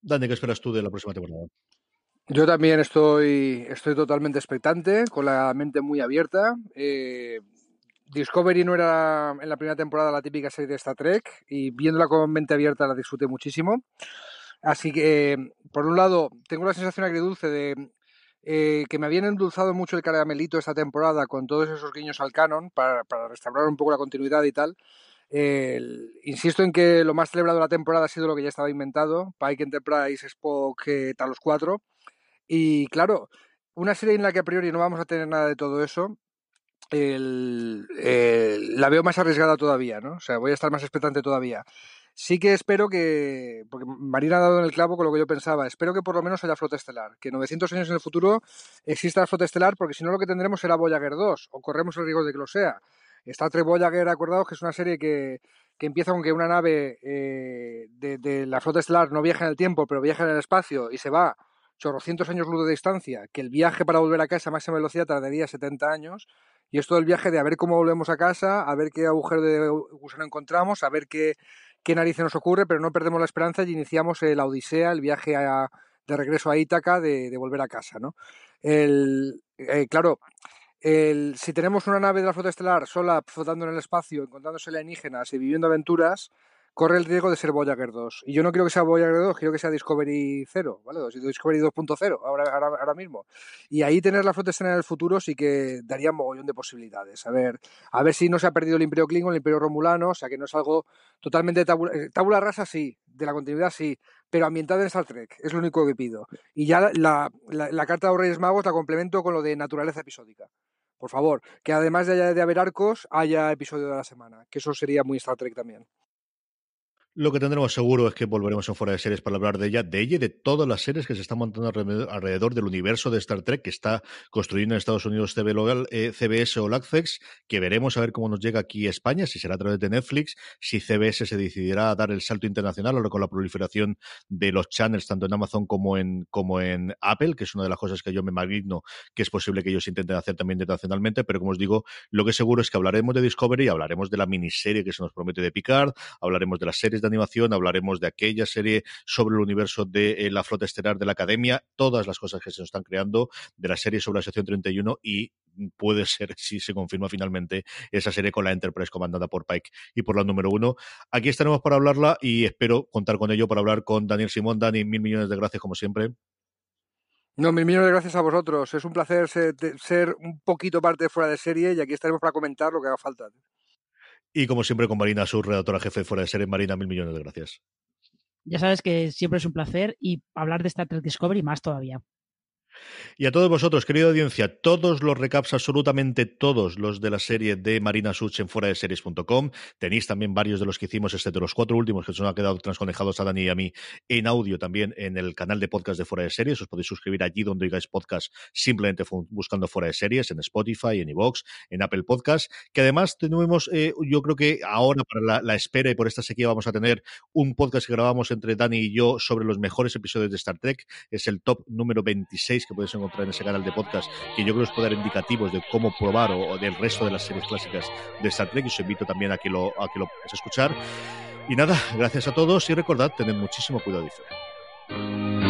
Dani, ¿qué esperas tú de la próxima temporada? Yo también estoy, estoy totalmente expectante, con la mente muy abierta. Eh, Discovery no era en la primera temporada la típica serie de Star Trek y viéndola con mente abierta la disfruté muchísimo. Así que, por un lado, tengo la sensación agridulce de eh, que me habían endulzado mucho el caramelito esta temporada con todos esos guiños al canon para, restaurar un poco la continuidad y tal. insisto en que lo más celebrado de la temporada ha sido lo que ya estaba inventado, Pike Enterprise, Spock, eh, Talos 4. Y claro, una serie en la que a priori no vamos a tener nada de todo eso, la veo más arriesgada todavía, ¿no? O sea, voy a estar más expectante todavía. Sí que espero que, porque Marina ha dado en el clavo con lo que yo pensaba, espero que por lo menos haya flota estelar, que 900 años en el futuro exista flota estelar, porque si no lo que tendremos será Voyager 2, o corremos el riesgo de que lo sea. Está Trek Voyager, acordados que es una serie que, que empieza con que una nave eh, de, de, la flota estelar no viaja en el tiempo, pero viaja en el espacio y se va chorrocientos años luz de distancia, que el viaje para volver a casa a máxima velocidad tardaría 70 años, y es todo el viaje de a ver cómo volvemos a casa, a ver qué agujero de gusano encontramos, a ver qué, qué narices nos ocurre, pero no perdemos la esperanza y iniciamos la odisea, el viaje de regreso a Ítaca de, volver a casa, ¿no? El, eh, claro, el, si tenemos una nave de la flota estelar sola flotando en el espacio, encontrándose alienígenas y viviendo aventuras, corre el riesgo de ser Voyager 2. Y yo no quiero que sea Voyager 2, quiero que sea Discovery 0, ¿vale? Discovery 2.0 ahora, ahora, ahora, mismo. Y ahí tener la flota estelar en el futuro sí que daría un mogollón de posibilidades. A ver, a ver si no se ha perdido el Imperio Klingon, el Imperio Romulano, o sea que no es algo totalmente tabula, eh, rasa, sí, de la continuidad sí, pero ambientada en Star Trek, es lo único que pido. Y ya la, la, la carta de los Reyes Magos la complemento con lo de naturaleza episódica por favor, que además de, de haber arcos, haya episodio de la semana, que eso sería muy Star Trek también. Lo que tendremos seguro es que volveremos en fuera de series para hablar de ella, de ella y de todas las series que se están montando alrededor del universo de Star Trek que está construyendo en Estados Unidos CB Local, eh, CBS o Lactex, que veremos a ver cómo nos llega aquí a España, si será a través de Netflix, si CBS se decidirá a dar el salto internacional ahora con la proliferación de los channels tanto en Amazon como en, como en Apple, que es una de las cosas que yo me magno que es posible que ellos intenten hacer también internacionalmente, pero como os digo, lo que seguro es que hablaremos de Discovery, hablaremos de la miniserie que se nos promete de Picard, hablaremos de las series de animación, hablaremos de aquella serie sobre el universo de eh, la flota estelar de la Academia, todas las cosas que se nos están creando, de la serie sobre la sección 31 y puede ser, si se confirma finalmente, esa serie con la Enterprise comandada por Pike y por la número uno. Aquí estaremos para hablarla y espero contar con ello para hablar con Daniel Simón. Dani, mil millones de gracias como siempre. No, mil millones de gracias a vosotros. Es un placer ser, ser, un poquito parte fuera de serie y aquí estaremos para comentar lo que haga falta. Y como siempre con Marina, su redactora jefe fuera de serie, Marina, mil millones de gracias. Ya sabes que siempre es un placer y hablar de Star Trek Discovery más todavía. Y a todos vosotros, querida audiencia, todos los recaps, absolutamente todos los de la serie de Marina Such en fuera de series.com. Tenéis también varios de los que hicimos, excepto los cuatro últimos que se nos han quedado transconejados a Dani y a mí en audio también en el canal de podcast de fuera de series. Os podéis suscribir allí donde oigáis podcast simplemente buscando fuera de series, en Spotify, en iVoox, en Apple Podcast, que además tenemos, eh, yo creo que ahora para la, espera y por esta sequía vamos a tener un podcast que grabamos entre Dani y yo sobre los mejores episodios de Star Trek. Es el top número 26 que podéis encontrar en ese canal de podcast, que yo creo que os puede dar indicativos de cómo probar o, del resto de las series clásicas de Star Trek. Y os invito también a que lo, a que lo podáis escuchar. Y nada, gracias a todos y recordad, tened muchísimo cuidado y fe.